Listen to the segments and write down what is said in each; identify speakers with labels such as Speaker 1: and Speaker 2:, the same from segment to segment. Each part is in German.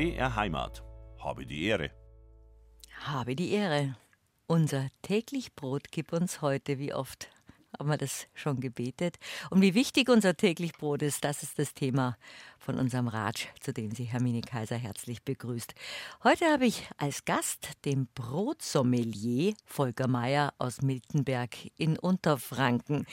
Speaker 1: BR Heimat. Habe die Ehre.
Speaker 2: Habe die Ehre. Unser täglich Brot gib uns heute, wie oft haben wir das schon gebetet. Und wie wichtig unser täglich Brot ist, das ist das Thema von unserem Ratsch, zu dem Sie Hermine Kaiser herzlich begrüßt. Heute habe ich als Gast den Brotsommelier Volker Mayer aus Miltenberg in Unterfranken.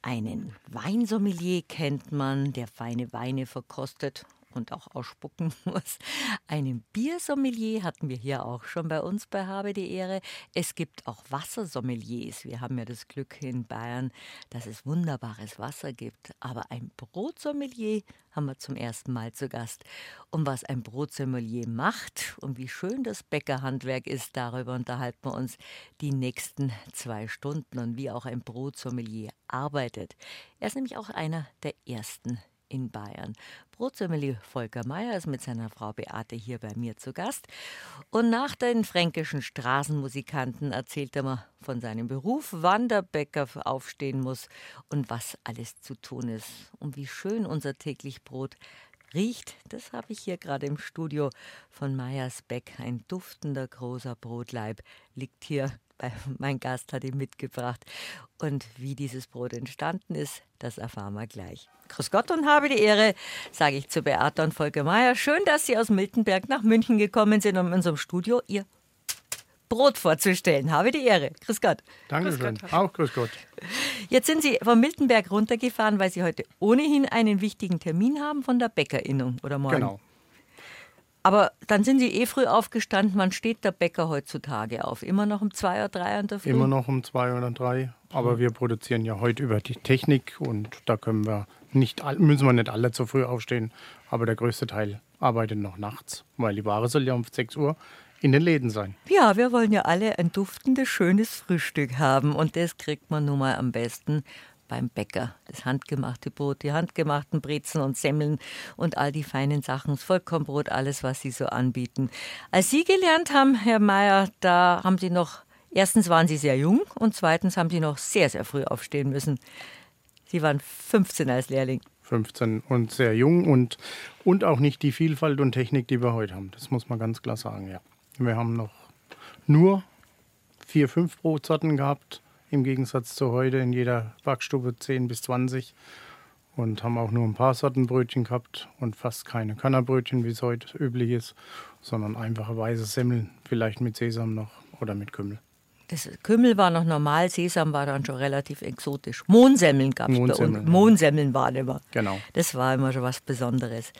Speaker 2: Einen Weinsommelier kennt man, der feine Weine verkostet und auch ausspucken muss. Einen Biersommelier hatten wir hier auch schon bei uns bei Habe die Ehre. Es gibt auch Wassersommeliers. Wir haben ja das Glück in Bayern, dass es wunderbares Wasser gibt. Aber ein Brotsommelier haben wir zum ersten Mal zu Gast. Und was ein Brotsommelier macht und wie schön das Bäckerhandwerk ist, darüber unterhalten wir uns die nächsten zwei Stunden und wie auch ein Brotsommelier arbeitet. Er ist nämlich auch einer der ersten in Bayern. Brotsommelier Volker Mayer ist mit seiner Frau Beate hier bei mir zu Gast. Und nach den fränkischen Straßenmusikanten erzählt er mir von seinem Beruf, wann der Bäcker aufstehen muss und was alles zu tun ist. Und wie schön unser täglich Brot riecht, das habe ich hier gerade im Studio von Meyers Bäck. Ein duftender großer Brotleib liegt hier mein Gast hat ihn mitgebracht. Und wie dieses Brot entstanden ist, das erfahren wir gleich. Grüß Gott und habe die Ehre, sage ich zu Beate und Volker Mayer. Schön, dass Sie aus Miltenberg nach München gekommen sind, um in unserem Studio Ihr Brot vorzustellen. Habe die Ehre. Grüß Gott.
Speaker 3: Dankeschön. Auch grüß Gott.
Speaker 2: Jetzt sind Sie vom Miltenberg runtergefahren, weil Sie heute ohnehin einen wichtigen Termin haben von der Bäckerinnung oder morgen.
Speaker 3: Genau.
Speaker 2: Aber dann sind Sie eh früh aufgestanden. Wann steht der Bäcker heutzutage auf? Immer noch um zwei oder drei an der Früh?
Speaker 3: Immer noch um zwei oder drei. Aber wir produzieren ja heute über die Technik und da können wir nicht, müssen wir nicht alle zu früh aufstehen. Aber der größte Teil arbeitet noch nachts, weil die Ware soll ja um 6 Uhr in den Läden sein.
Speaker 2: Ja, wir wollen ja alle ein duftendes, schönes Frühstück haben und das kriegt man nun mal am besten beim Bäcker. Das handgemachte Brot, die handgemachten Brezen und Semmeln und all die feinen Sachen, das Vollkornbrot, alles, was Sie so anbieten. Als Sie gelernt haben, Herr Mayer, da haben Sie noch, erstens waren Sie sehr jung und zweitens haben Sie noch sehr, sehr früh aufstehen müssen. Sie waren 15 als Lehrling.
Speaker 3: 15 und sehr jung und, und auch nicht die Vielfalt und Technik, die wir heute haben. Das muss man ganz klar sagen, ja. Wir haben noch nur vier, fünf Brotsorten gehabt im Gegensatz zu heute in jeder Backstube 10 bis 20 und haben auch nur ein paar Sorten Brötchen gehabt und fast keine Kannerbrötchen, wie es heute üblich ist, sondern einfache weiße Semmeln, vielleicht mit Sesam noch oder mit Kümmel.
Speaker 2: Das Kümmel war noch normal, Sesam war dann schon relativ exotisch. Mohnsemmeln gab es bei uns. Mohnsemmeln waren immer.
Speaker 3: Genau.
Speaker 2: Das war immer schon was Besonderes.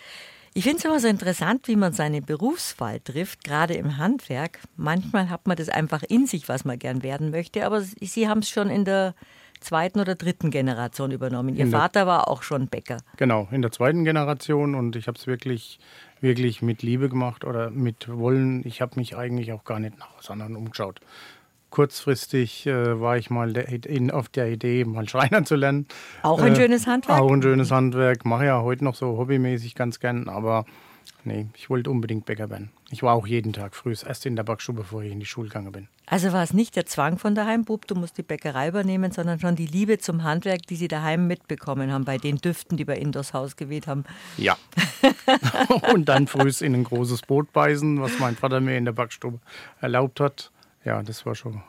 Speaker 2: Ich finde es immer so interessant, wie man seine Berufswahl trifft, gerade im Handwerk. Manchmal hat man das einfach in sich, was man gern werden möchte, aber Sie haben es schon in der zweiten oder dritten Generation übernommen. Ihr Vater war auch schon Bäcker.
Speaker 3: Genau, in der zweiten Generation und ich habe es wirklich, wirklich mit Liebe gemacht oder mit Wollen. Ich habe mich eigentlich auch gar nicht nach was anderem umgeschaut kurzfristig äh, war ich mal in, auf der Idee, mal Schreiner zu lernen.
Speaker 2: Auch ein äh, schönes Handwerk?
Speaker 3: Auch ein schönes Handwerk. Mache ja heute noch so hobbymäßig ganz gern, aber nee, ich wollte unbedingt Bäcker werden. Ich war auch jeden Tag früh erst in der Backstube, bevor ich in die Schule gegangen bin.
Speaker 2: Also war es nicht der Zwang von daheim, Bub, du musst die Bäckerei übernehmen, sondern schon die Liebe zum Handwerk, die Sie daheim mitbekommen haben, bei den Düften, die bei Ihnen durchs Haus geweht haben.
Speaker 3: Ja. Und dann früh in ein großes Brot beißen, was mein Vater mir in der Backstube erlaubt hat ja, das war schon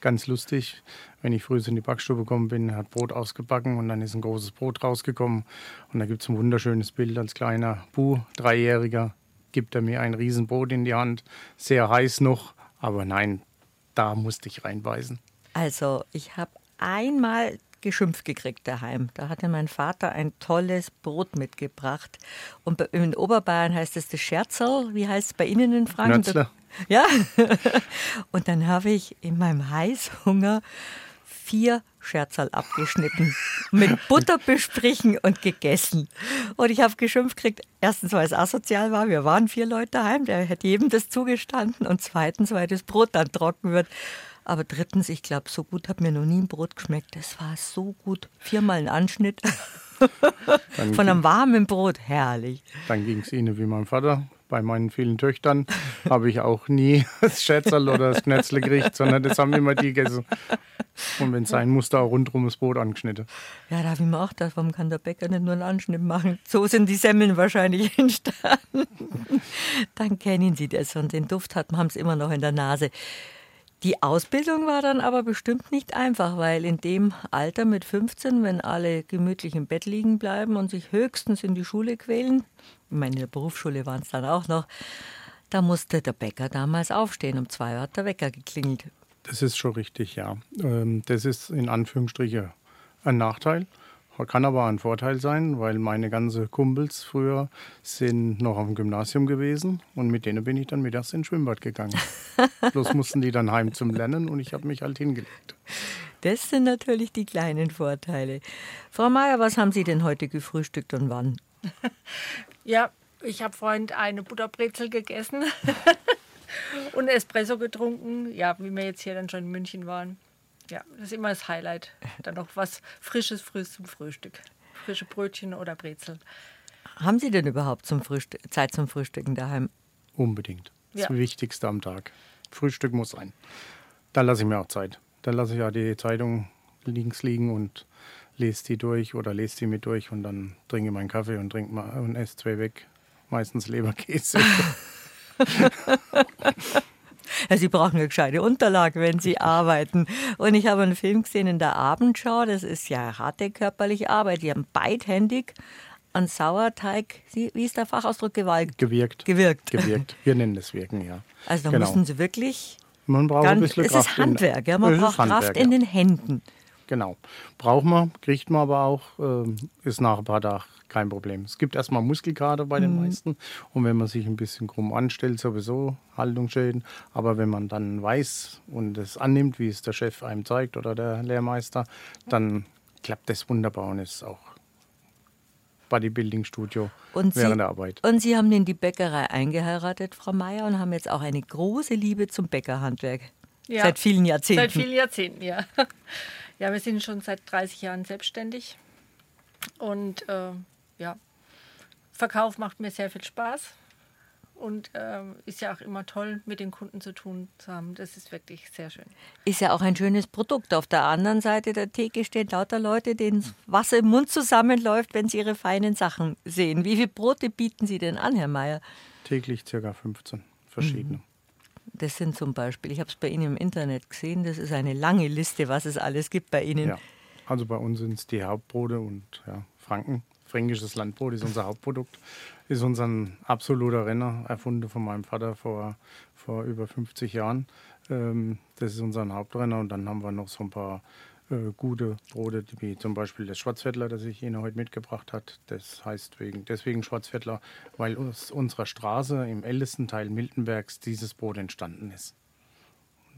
Speaker 3: ganz lustig. Wenn ich früh in die Backstube gekommen bin, hat Brot ausgebacken und dann ist ein großes Brot rausgekommen. Und da gibt es ein wunderschönes Bild als kleiner Bu, Dreijähriger, gibt er mir ein Riesenbrot in die Hand, sehr heiß noch, aber nein, da musste ich reinbeißen.
Speaker 2: Also, ich habe einmal geschimpft gekriegt daheim. Da hatte mein Vater ein tolles Brot mitgebracht. Und in Oberbayern heißt es das Scherzerl. Wie heißt es bei Ihnen in Franken?
Speaker 3: Nötzler.
Speaker 2: Ja. Und dann habe ich in meinem Heißhunger vier Scherzerl abgeschnitten, mit Butter besprichen und gegessen. Und ich habe geschimpft gekriegt, erstens, weil es asozial war, wir waren vier Leute daheim, der hätte jedem das zugestanden. Und zweitens, weil das Brot dann trocken wird. Aber drittens, ich glaube, so gut hat mir noch nie ein Brot geschmeckt. Das war so gut. Viermal ein Anschnitt. Von einem warmen Brot, herrlich.
Speaker 3: Dann ging es Ihnen wie mein Vater. Bei meinen vielen Töchtern habe ich auch nie das Schätzerl oder das Knetzle gekriegt, sondern das haben immer die gegessen. Und wenn es sein musste, auch rundherum das Brot angeschnitten.
Speaker 2: Ja, da habe ich mir auch gedacht, warum kann der Bäcker nicht nur einen Anschnitt machen? So sind die Semmeln wahrscheinlich entstanden. Dann kennen Sie das und den Duft haben sie immer noch in der Nase. Die Ausbildung war dann aber bestimmt nicht einfach, weil in dem Alter mit 15, wenn alle gemütlich im Bett liegen bleiben und sich höchstens in die Schule quälen, ich meine, in der Berufsschule waren es dann auch noch, da musste der Bäcker damals aufstehen. Um zwei Uhr hat der Wecker geklingelt.
Speaker 3: Das ist schon richtig, ja. Ähm, das ist in Anführungsstrichen ein Nachteil. Kann aber ein Vorteil sein, weil meine ganzen Kumpels früher sind noch auf dem Gymnasium gewesen und mit denen bin ich dann mittags ins Schwimmbad gegangen. Bloß mussten die dann heim zum Lernen und ich habe mich halt hingelegt.
Speaker 2: Das sind natürlich die kleinen Vorteile. Frau Meier, was haben Sie denn heute gefrühstückt und wann?
Speaker 4: Ja, ich habe vorhin eine Butterbrezel gegessen und Espresso getrunken. Ja, wie wir jetzt hier dann schon in München waren. Ja, das ist immer das Highlight. Dann noch was Frisches früh zum Frühstück. Frische Brötchen oder Brezel.
Speaker 2: Haben Sie denn überhaupt zum Frühstück, Zeit zum Frühstücken daheim?
Speaker 3: Unbedingt. Das
Speaker 4: Ja.
Speaker 3: Wichtigste am Tag. Frühstück muss sein. Da lasse ich mir auch Zeit. Da lasse ich ja die Zeitung links liegen und lese die durch oder lese die mit durch und dann trinke meinen Kaffee und trinke mal und esse zwei weg. Meistens Leberkäse.
Speaker 2: Ja, Sie brauchen eine gescheite Unterlage, wenn Sie arbeiten. Und ich habe einen Film gesehen in der Abendschau, das ist ja harte körperliche Arbeit. Die haben beidhändig an Sauerteig, wie ist der Fachausdruck, gewalt,
Speaker 3: Gewirkt.
Speaker 2: gewirkt.
Speaker 3: Gewirkt. Wir nennen das Wirken, ja.
Speaker 2: Also da
Speaker 3: Genau.
Speaker 2: müssen Sie wirklich,
Speaker 3: Man braucht ein
Speaker 2: ganz,
Speaker 3: bisschen
Speaker 2: es
Speaker 3: Kraft.
Speaker 2: ist Handwerk, ja, man
Speaker 3: Es
Speaker 2: braucht Kraft
Speaker 3: Handwerk,
Speaker 2: in
Speaker 3: ja.
Speaker 2: den Händen.
Speaker 3: Genau. Braucht man, kriegt man aber auch, ähm, ist nach ein paar Tagen kein Problem. Es gibt erstmal Muskelkater bei den meisten und wenn man sich ein bisschen krumm anstellt, sowieso Haltungsschäden. Aber wenn man dann weiß und es annimmt, wie es der Chef einem zeigt oder der Lehrmeister, dann klappt das wunderbar und ist auch Bodybuilding-Studio
Speaker 2: Und Sie,
Speaker 3: während der Arbeit.
Speaker 2: und Sie haben in die Bäckerei eingeheiratet, Frau Meier, und haben jetzt auch eine große Liebe zum Bäckerhandwerk.
Speaker 4: Ja.
Speaker 2: Seit vielen Jahrzehnten.
Speaker 4: Seit vielen Jahrzehnten, ja. Ja, wir sind schon seit 30 Jahren selbstständig. Und äh, ja, Verkauf macht mir sehr viel Spaß. Und ähm, ist ja auch immer toll, mit den Kunden zu tun zu haben. Das ist wirklich sehr schön.
Speaker 2: Ist ja auch ein schönes Produkt. Auf der anderen Seite der Theke stehen lauter Leute, denen Wasser im Mund zusammenläuft, wenn sie ihre feinen Sachen sehen. Wie viele Brote bieten Sie denn an, Herr Mayer?
Speaker 3: Täglich circa 15 verschiedene.
Speaker 2: Das sind zum Beispiel, ich habe es bei Ihnen im Internet gesehen, das ist eine lange Liste, was es alles gibt bei Ihnen.
Speaker 3: Ja, also bei uns sind es die Hauptbrote und ja, Franken. Fränkisches Landbrot ist unser Hauptprodukt. Ist unser absoluter Renner, erfunden von meinem Vater vor, vor über 50 Jahren. Ähm, das ist unser Hauptrenner und dann haben wir noch so ein paar äh, gute Brote, wie zum Beispiel das Schwarzviertler, das ich Ihnen heute mitgebracht hat. Das heißt wegen, deswegen Schwarzviertler, weil aus unserer Straße im ältesten Teil Miltenbergs dieses Brot entstanden ist.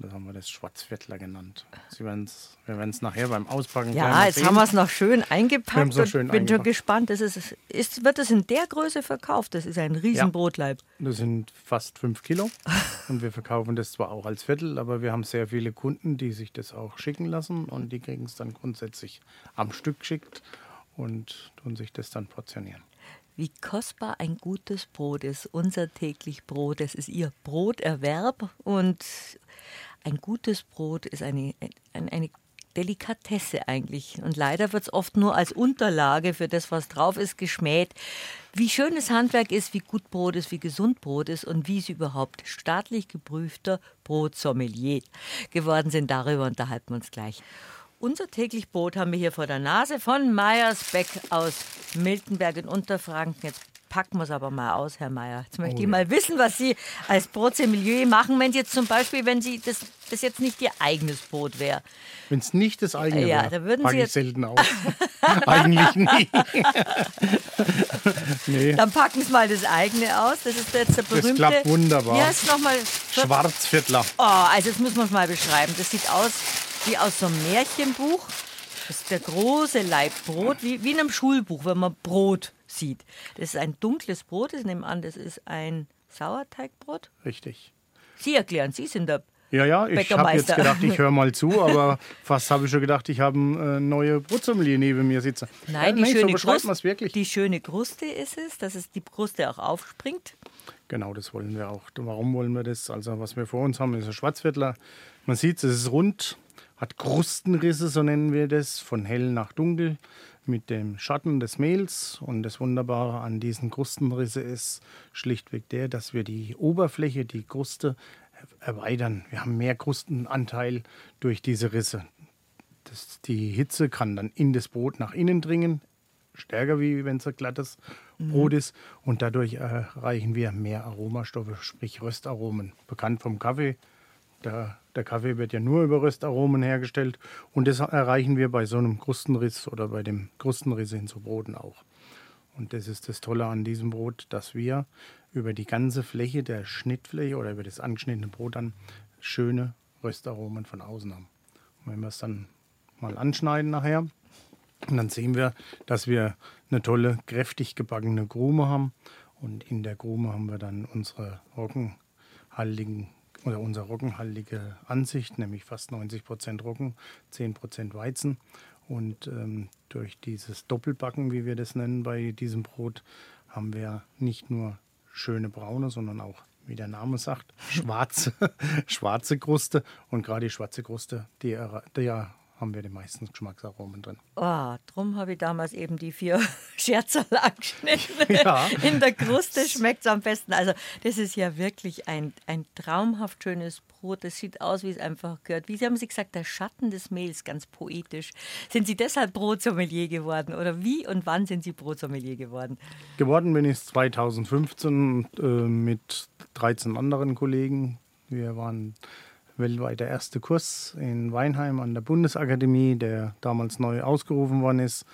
Speaker 3: Das haben wir das Schwarzviertler genannt. Sie werden's, wir werden es nachher beim Auspacken
Speaker 2: Ja, jetzt
Speaker 3: sehen.
Speaker 2: haben wir es noch schön eingepackt und
Speaker 3: schön
Speaker 2: bin schon gespannt. Das ist, ist, wird es in der Größe verkauft? Das ist ein Riesenbrotleib.
Speaker 3: Das sind fast fünf Kilo. Und wir verkaufen das zwar auch als Viertel, aber wir haben sehr viele Kunden, die sich das auch schicken lassen und die kriegen es dann grundsätzlich am Stück geschickt und tun sich das dann portionieren.
Speaker 2: Wie kostbar ein gutes Brot ist. Unser täglich Brot, das ist Ihr Broterwerb. Und ein gutes Brot ist eine, eine, Delikatesse eigentlich. Und leider wird es oft nur als Unterlage für das, was drauf ist, geschmäht. Wie schön das Handwerk ist, wie gut Brot ist, wie gesund Brot ist und wie sie überhaupt staatlich geprüfter Brotsommelier geworden sind. Darüber unterhalten wir uns gleich. Unser täglich Brot haben wir hier vor der Nase von Meyersbeck aus Miltenberg in Unterfranken. Jetzt packen wir es aber mal aus, Herr Mayer. Jetzt möchte
Speaker 3: Oh
Speaker 2: ich
Speaker 3: ja.
Speaker 2: mal wissen, was Sie als Brotsommelier machen, wenn Sie jetzt zum Beispiel, wenn Sie das, das jetzt nicht Ihr eigenes Brot wäre.
Speaker 3: Wenn es nicht das eigene
Speaker 2: Ja,
Speaker 3: wäre,
Speaker 2: da würden Sie
Speaker 3: ich
Speaker 2: jetzt-
Speaker 3: selten aus. Eigentlich nie. nee,
Speaker 2: Dann packen Sie mal das eigene aus. Das ist jetzt der berühmte.
Speaker 3: klappt wunderbar.
Speaker 2: Hier ist nochmal.
Speaker 3: Schwarzviertler.
Speaker 2: Oh, also jetzt muss man es mal beschreiben. Das sieht aus wie aus so einem Märchenbuch. Das ist der große Laib Brot, wie, wie in einem Schulbuch, wenn man Brot sieht. Das ist ein dunkles Brot, ich nehme an, das ist ein Sauerteigbrot.
Speaker 3: Richtig.
Speaker 2: Sie erklären, Sie sind der
Speaker 3: Ja, ja, ich habe jetzt gedacht, ich höre mal zu, aber fast habe ich schon gedacht, ich habe eine äh, neue Brotsommelier neben mir sitzen.
Speaker 2: Nein, die, schöne so Kruste, die schöne Kruste ist es, dass es die Kruste auch aufspringt.
Speaker 3: Genau, das wollen wir auch. Warum wollen wir das? Also, was wir vor uns haben, ist ein Schwarzviertler. Man sieht, es ist rund, hat Krustenrisse, so nennen wir das, von hell nach dunkel mit dem Schatten des Mehls. Und das Wunderbare an diesen Krustenrisse ist schlichtweg der, dass wir die Oberfläche, die Kruste erweitern. Wir haben mehr Krustenanteil durch diese Risse. Das, die Hitze kann dann in das Brot nach innen dringen, stärker wie wenn es ein glattes mhm. Brot ist. Und dadurch erreichen wir mehr Aromastoffe, sprich Röstaromen. Bekannt vom Kaffee. Der, der, Kaffee wird ja nur über Röstaromen hergestellt. Und das erreichen wir bei so einem Krustenriss oder bei dem Krustenriss in so Broten auch. Und das ist das Tolle an diesem Brot, dass wir über die ganze Fläche der Schnittfläche oder über das angeschnittene Brot dann schöne Röstaromen von außen haben. Und wenn wir es dann mal anschneiden nachher, dann sehen wir, dass wir eine tolle, kräftig gebackene Krume haben. Und in der Krume haben wir dann unsere roggenhaltigen oder unsere roggenhaltige Ansicht, nämlich fast 90 Prozent Roggen, 10 Prozent Weizen. Und ähm, durch dieses Doppelbacken, wie wir das nennen bei diesem Brot, haben wir nicht nur schöne braune, sondern auch, wie der Name sagt, schwarze, schwarze Kruste. Und gerade die schwarze Kruste, die, die haben wir die meisten Geschmacksaromen drin.
Speaker 2: Oh, drum habe ich damals eben die vier Scherzel angeschnitten. Ja. In der Kruste schmeckt es am besten. Also das ist ja wirklich ein, ein traumhaft schönes Brot. Das sieht aus, wie es einfach gehört. Wie Sie haben Sie gesagt, der Schatten des Mehls, ganz poetisch. Sind Sie deshalb Brotsommelier geworden? Oder wie und wann sind Sie Brotsommelier geworden?
Speaker 3: Geworden bin ich 2015 äh, mit 13 anderen Kollegen. Wir waren weltweit der erste Kurs in Weinheim an der Bundesakademie, der damals neu ausgerufen worden ist.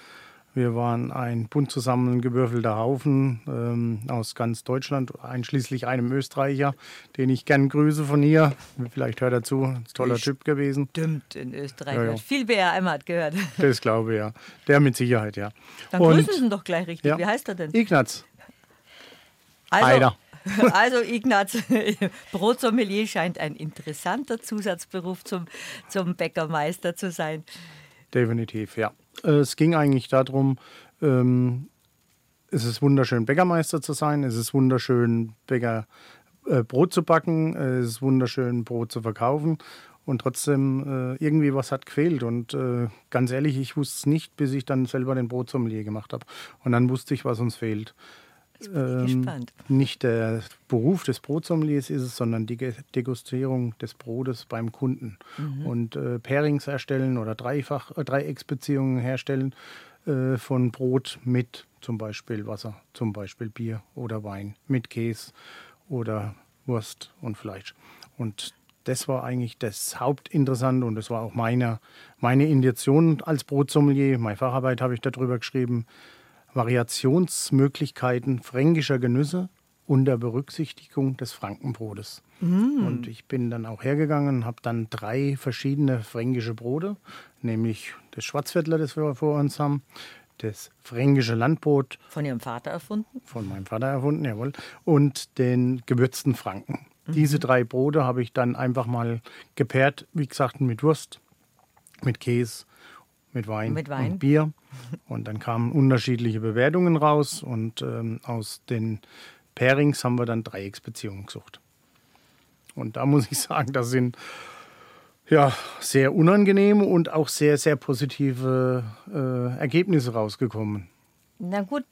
Speaker 3: Wir waren ein bunt zusammengewürfelter Haufen ähm, aus ganz Deutschland, einschließlich einem Österreicher, den ich gern grüße von hier. Vielleicht hört er zu, ein toller Typ gewesen.
Speaker 2: Stimmt, in Österreich. Ja, ja. Viel BRM hat gehört.
Speaker 3: Das glaube ich, ja. Der mit Sicherheit, ja.
Speaker 2: Dann Und, grüßen Sie ihn doch gleich richtig. Ja. Wie heißt er denn?
Speaker 3: Ignaz.
Speaker 2: Also, Heider. Also Ignaz, Brotsommelier scheint ein interessanter Zusatzberuf zum, zum Bäckermeister zu sein.
Speaker 3: Definitiv, ja. Es ging eigentlich darum, ähm, es ist wunderschön, Bäckermeister zu sein, es ist wunderschön, Bäcker, äh, Brot zu backen, es ist wunderschön, Brot zu verkaufen. Und trotzdem, äh, irgendwie was hat gefehlt. Und äh, ganz ehrlich, ich wusste es nicht, bis ich dann selber den Brotsommelier gemacht habe. Und dann wusste ich, was uns fehlt.
Speaker 2: Ähm,
Speaker 3: nicht der Beruf des Brotsommeliers ist es, sondern die Degustierung des Brotes beim Kunden. Mhm. Und äh, Pairings erstellen oder Dreifach, äh, Dreiecksbeziehungen herstellen äh, von Brot mit zum Beispiel Wasser, zum Beispiel Bier oder Wein, mit Käse oder Wurst und Fleisch. Und das war eigentlich das Hauptinteressante und das war auch meine, meine Intention als Brotsommelier. Meine Facharbeit habe ich darüber geschrieben, Variationsmöglichkeiten fränkischer Genüsse unter Berücksichtigung des Frankenbrotes. Mm. Und ich bin dann auch hergegangen und habe dann drei verschiedene fränkische Brote, nämlich das Schwarzviertler, das wir vor uns haben, das fränkische Landbrot.
Speaker 2: Von Ihrem Vater erfunden?
Speaker 3: Von meinem Vater erfunden, jawohl. Und den gewürzten Franken. Mhm. Diese drei Brote habe ich dann einfach mal gepaart, wie gesagt, mit Wurst, mit Käse mit Wein,
Speaker 2: mit Wein.
Speaker 3: und Bier. Und dann kamen unterschiedliche Bewertungen raus und ähm, aus den Pairings haben wir dann Dreiecksbeziehungen gesucht. Und da muss ich sagen, das sind ja sehr unangenehme und auch sehr, sehr positive äh, Ergebnisse rausgekommen.
Speaker 2: Na gut,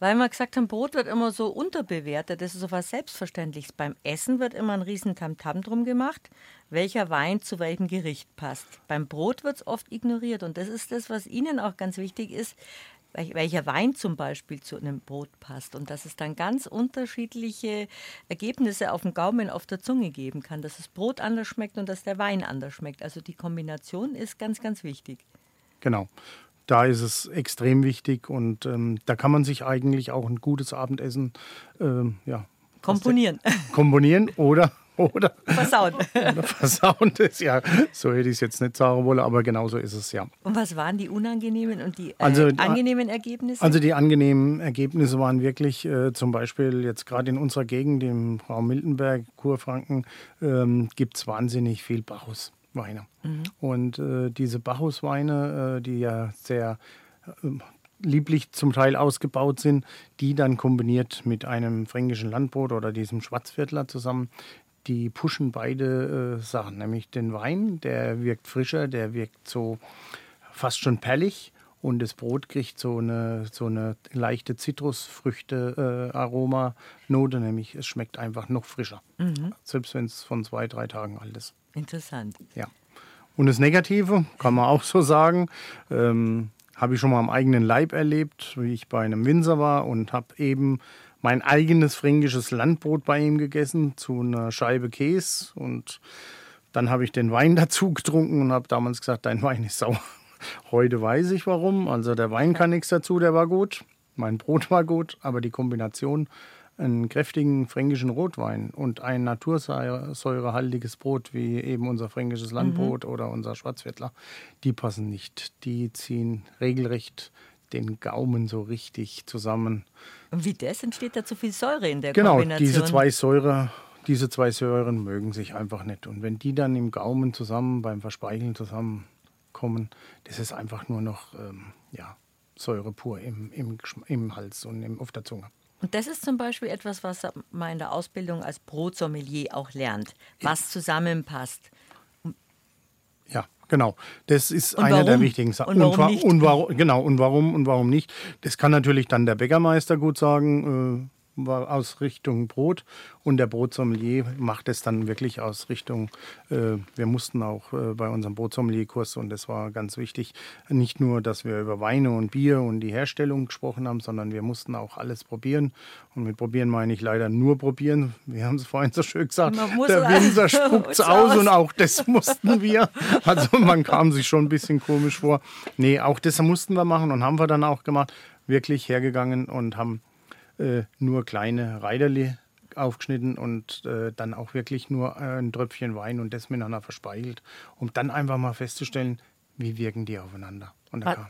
Speaker 2: weil wir gesagt haben, Brot wird immer so unterbewertet. Das ist so was Selbstverständliches. Beim Essen wird immer ein riesen Tamtam drum gemacht, welcher Wein zu welchem Gericht passt. Beim Brot wird es oft ignoriert. Und das ist das, was Ihnen auch ganz wichtig ist, welcher Wein zum Beispiel zu einem Brot passt. Und dass es dann ganz unterschiedliche Ergebnisse auf dem Gaumen, auf der Zunge geben kann. Dass das Brot anders schmeckt und dass der Wein anders schmeckt. Also die Kombination ist ganz, ganz wichtig.
Speaker 3: Genau da ist es extrem wichtig und ähm, da kann man sich eigentlich auch ein gutes Abendessen ähm, ja,
Speaker 2: komponieren.
Speaker 3: komponieren oder oder,
Speaker 2: Versaut.
Speaker 3: oder versauen das. Ja, so hätte ich es jetzt nicht sagen wollen, aber genau so ist es ja.
Speaker 2: Und was waren die unangenehmen und die äh,
Speaker 3: Also,
Speaker 2: angenehmen Ergebnisse?
Speaker 3: Also die angenehmen Ergebnisse waren wirklich äh, zum Beispiel jetzt gerade in unserer Gegend, im Raum Miltenberg, Kurfranken, ähm, gibt es wahnsinnig viel Bacchusweine. Und äh, diese Bacchusweine, äh, die ja sehr äh, lieblich zum Teil ausgebaut sind, die dann kombiniert mit einem fränkischen Landbrot oder diesem Schwarzviertler zusammen, die pushen beide äh, Sachen, nämlich den Wein, der wirkt frischer, der wirkt so fast schon perlig und das Brot kriegt so eine, so eine leichte Zitrusfrüchte-Aroma-Note, nämlich es schmeckt einfach noch frischer, selbst wenn es von zwei, drei Tagen alt ist.
Speaker 2: Interessant.
Speaker 3: Ja. Und das Negative, kann man auch so sagen, ähm, habe ich schon mal am eigenen Leib erlebt, wie ich bei einem Winzer war und habe eben mein eigenes fränkisches Landbrot bei ihm gegessen zu einer Scheibe Käse und dann habe ich den Wein dazu getrunken und habe damals gesagt, dein Wein ist sauer. Heute weiß ich warum. Also der Wein kann nichts dazu, der war gut. Mein Brot war gut, aber die Kombination einen kräftigen fränkischen Rotwein und ein natursäurehaltiges Brot wie eben unser fränkisches Landbrot oder unser Schwarzwäldler, die passen nicht. Die ziehen regelrecht den Gaumen so richtig zusammen.
Speaker 2: Und wie das entsteht da zu viel Säure in der
Speaker 3: Genau,
Speaker 2: Kombination?
Speaker 3: diese zwei Säure, diese zwei Säuren mögen sich einfach nicht. Und wenn die dann im Gaumen zusammen, beim Verspeicheln zusammenkommen, das ist einfach nur noch ähm, ja, Säure pur im, im, im Hals und im, auf der Zunge.
Speaker 2: Und das ist zum Beispiel etwas, was man in der Ausbildung als Brotsommelier auch lernt, was zusammenpasst.
Speaker 3: Ja, genau. Das ist
Speaker 2: Und
Speaker 3: einer der
Speaker 2: warum?
Speaker 3: wichtigen Sachen.
Speaker 2: Und warum
Speaker 3: wa-
Speaker 2: nicht?
Speaker 3: Und warum, genau, und warum und warum nicht? Das kann natürlich dann der Bäckermeister gut sagen, äh, war aus Richtung Brot. Und der Brotsommelier macht es dann wirklich aus Richtung, äh, wir mussten auch äh, bei unserem Brotsommelier-Kurs, und das war ganz wichtig, nicht nur, dass wir über Weine und Bier und die Herstellung gesprochen haben, sondern wir mussten auch alles probieren. Und mit probieren meine ich leider nur probieren. Wir haben es vorhin so schön gesagt, der
Speaker 2: es-
Speaker 3: Winzer spuckt aus
Speaker 2: aus.
Speaker 3: und auch das mussten wir. Also man kam sich schon ein bisschen komisch vor. Nee, auch das mussten wir machen und haben wir dann auch gemacht. Wirklich hergegangen und haben äh, nur kleine Reiderli aufgeschnitten und äh, dann auch wirklich nur äh, ein Tröpfchen Wein und das miteinander verspeichelt, um dann einfach mal festzustellen, wie wirken die aufeinander.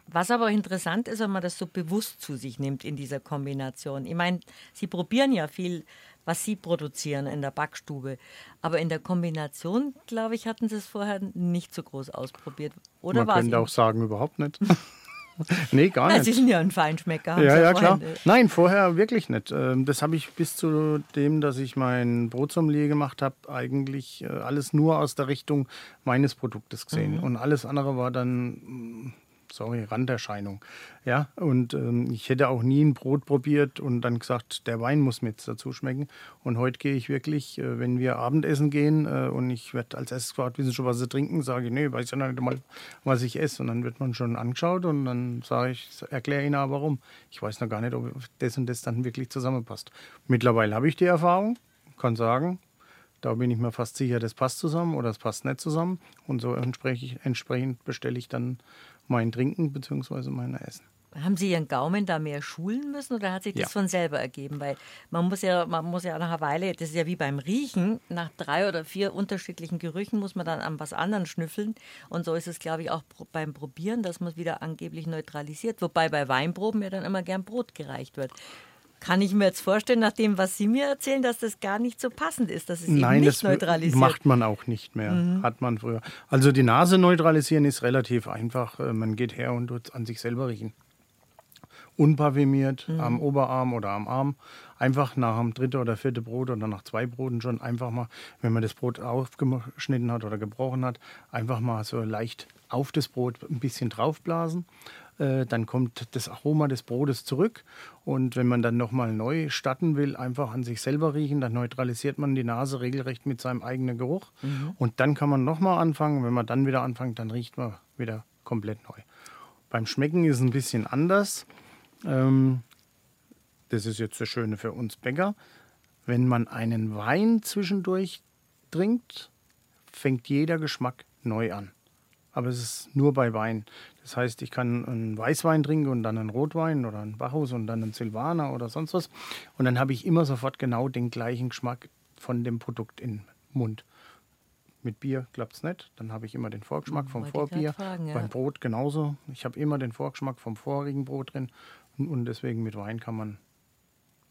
Speaker 2: Was aber interessant ist, wenn man das so bewusst zu sich nimmt in dieser Kombination. Ich meine, Sie probieren ja viel, was Sie produzieren in der Backstube. Aber in der Kombination, glaube ich, hatten Sie es vorher nicht so groß ausprobiert. Oder
Speaker 3: man könnte auch sagen, überhaupt nicht. nee, gar nicht.
Speaker 2: Sie sind ja ein Feinschmecker.
Speaker 3: Ja, ja, klar. Nein, vorher wirklich nicht. Ähm, Das habe ich bis zu dem, dass ich mein Brotsommelier gemacht habe, eigentlich äh, alles nur aus der Richtung meines Produktes gesehen. Und alles andere war dann, mm, sorry, Randerscheinung. Ja, und ähm, ich hätte auch nie ein Brot probiert und dann gesagt, der Wein muss mir jetzt dazu schmecken. Und heute gehe ich wirklich, äh, wenn wir Abendessen gehen äh, und ich werde als erstes gefragt, wissen Sie schon, was Sie trinken, sage ich, nee, weiß ja nicht mal, was ich esse. Und dann wird man schon angeschaut und dann sage ich, erkläre Ihnen aber warum. Ich weiß noch gar nicht, ob das und das dann wirklich zusammenpasst. Mittlerweile habe ich die Erfahrung, kann sagen, da bin ich mir fast sicher, das passt zusammen oder es passt nicht zusammen. Und so entsprechend bestelle ich dann mein Trinken bzw. mein Essen.
Speaker 2: Haben Sie Ihren Gaumen da mehr schulen müssen oder hat sich das
Speaker 3: Ja.
Speaker 2: von selber ergeben? Weil man muss ja, man muss ja nach einer Weile, das ist ja wie beim Riechen, nach drei oder vier unterschiedlichen Gerüchen muss man dann an was anderem schnüffeln. Und so ist es, glaube ich, auch beim Probieren, dass man es wieder angeblich neutralisiert. Wobei bei Weinproben ja dann immer gern Brot gereicht wird. Kann ich mir jetzt vorstellen, nach dem, was Sie mir erzählen, dass das gar nicht so passend ist, dass es eben
Speaker 3: Nein,
Speaker 2: nicht
Speaker 3: das
Speaker 2: neutralisiert.
Speaker 3: macht man auch nicht mehr. Hat man früher. Also die Nase neutralisieren ist relativ einfach. Äh, Man geht her und tut an sich selber riechen. Unparfümiert am Oberarm oder am Arm. Einfach nach dem dritten oder vierten Brot oder nach zwei Broten schon einfach mal, wenn man das Brot aufgeschnitten hat oder gebrochen hat, einfach mal so leicht auf das Brot ein bisschen draufblasen. Äh, Dann kommt das Aroma des Brotes zurück. Und wenn man dann nochmal neu starten will, einfach an sich selber riechen, dann neutralisiert man die Nase regelrecht mit seinem eigenen Geruch. Und dann kann man nochmal anfangen. Wenn man dann wieder anfängt, dann riecht man wieder komplett neu. Beim Schmecken ist es ein bisschen anders. Ähm, das ist jetzt das Schöne für uns Bäcker. Wenn man einen Wein zwischendurch trinkt, fängt jeder Geschmack neu an. Aber es ist nur bei Wein. Das heißt, ich kann einen Weißwein trinken und dann einen Rotwein oder einen Bacchus und dann einen Silvaner oder sonst was. Und dann habe ich immer sofort genau den gleichen Geschmack von dem Produkt in Mund. Mit Bier klappt es nicht. Dann habe ich immer den Vorgeschmack vom
Speaker 2: Wollte
Speaker 3: Vorbier.
Speaker 2: fragen, ja.
Speaker 3: Beim Brot genauso. Ich habe immer den Vorgeschmack vom vorigen Brot drin. Und deswegen mit Wein kann man,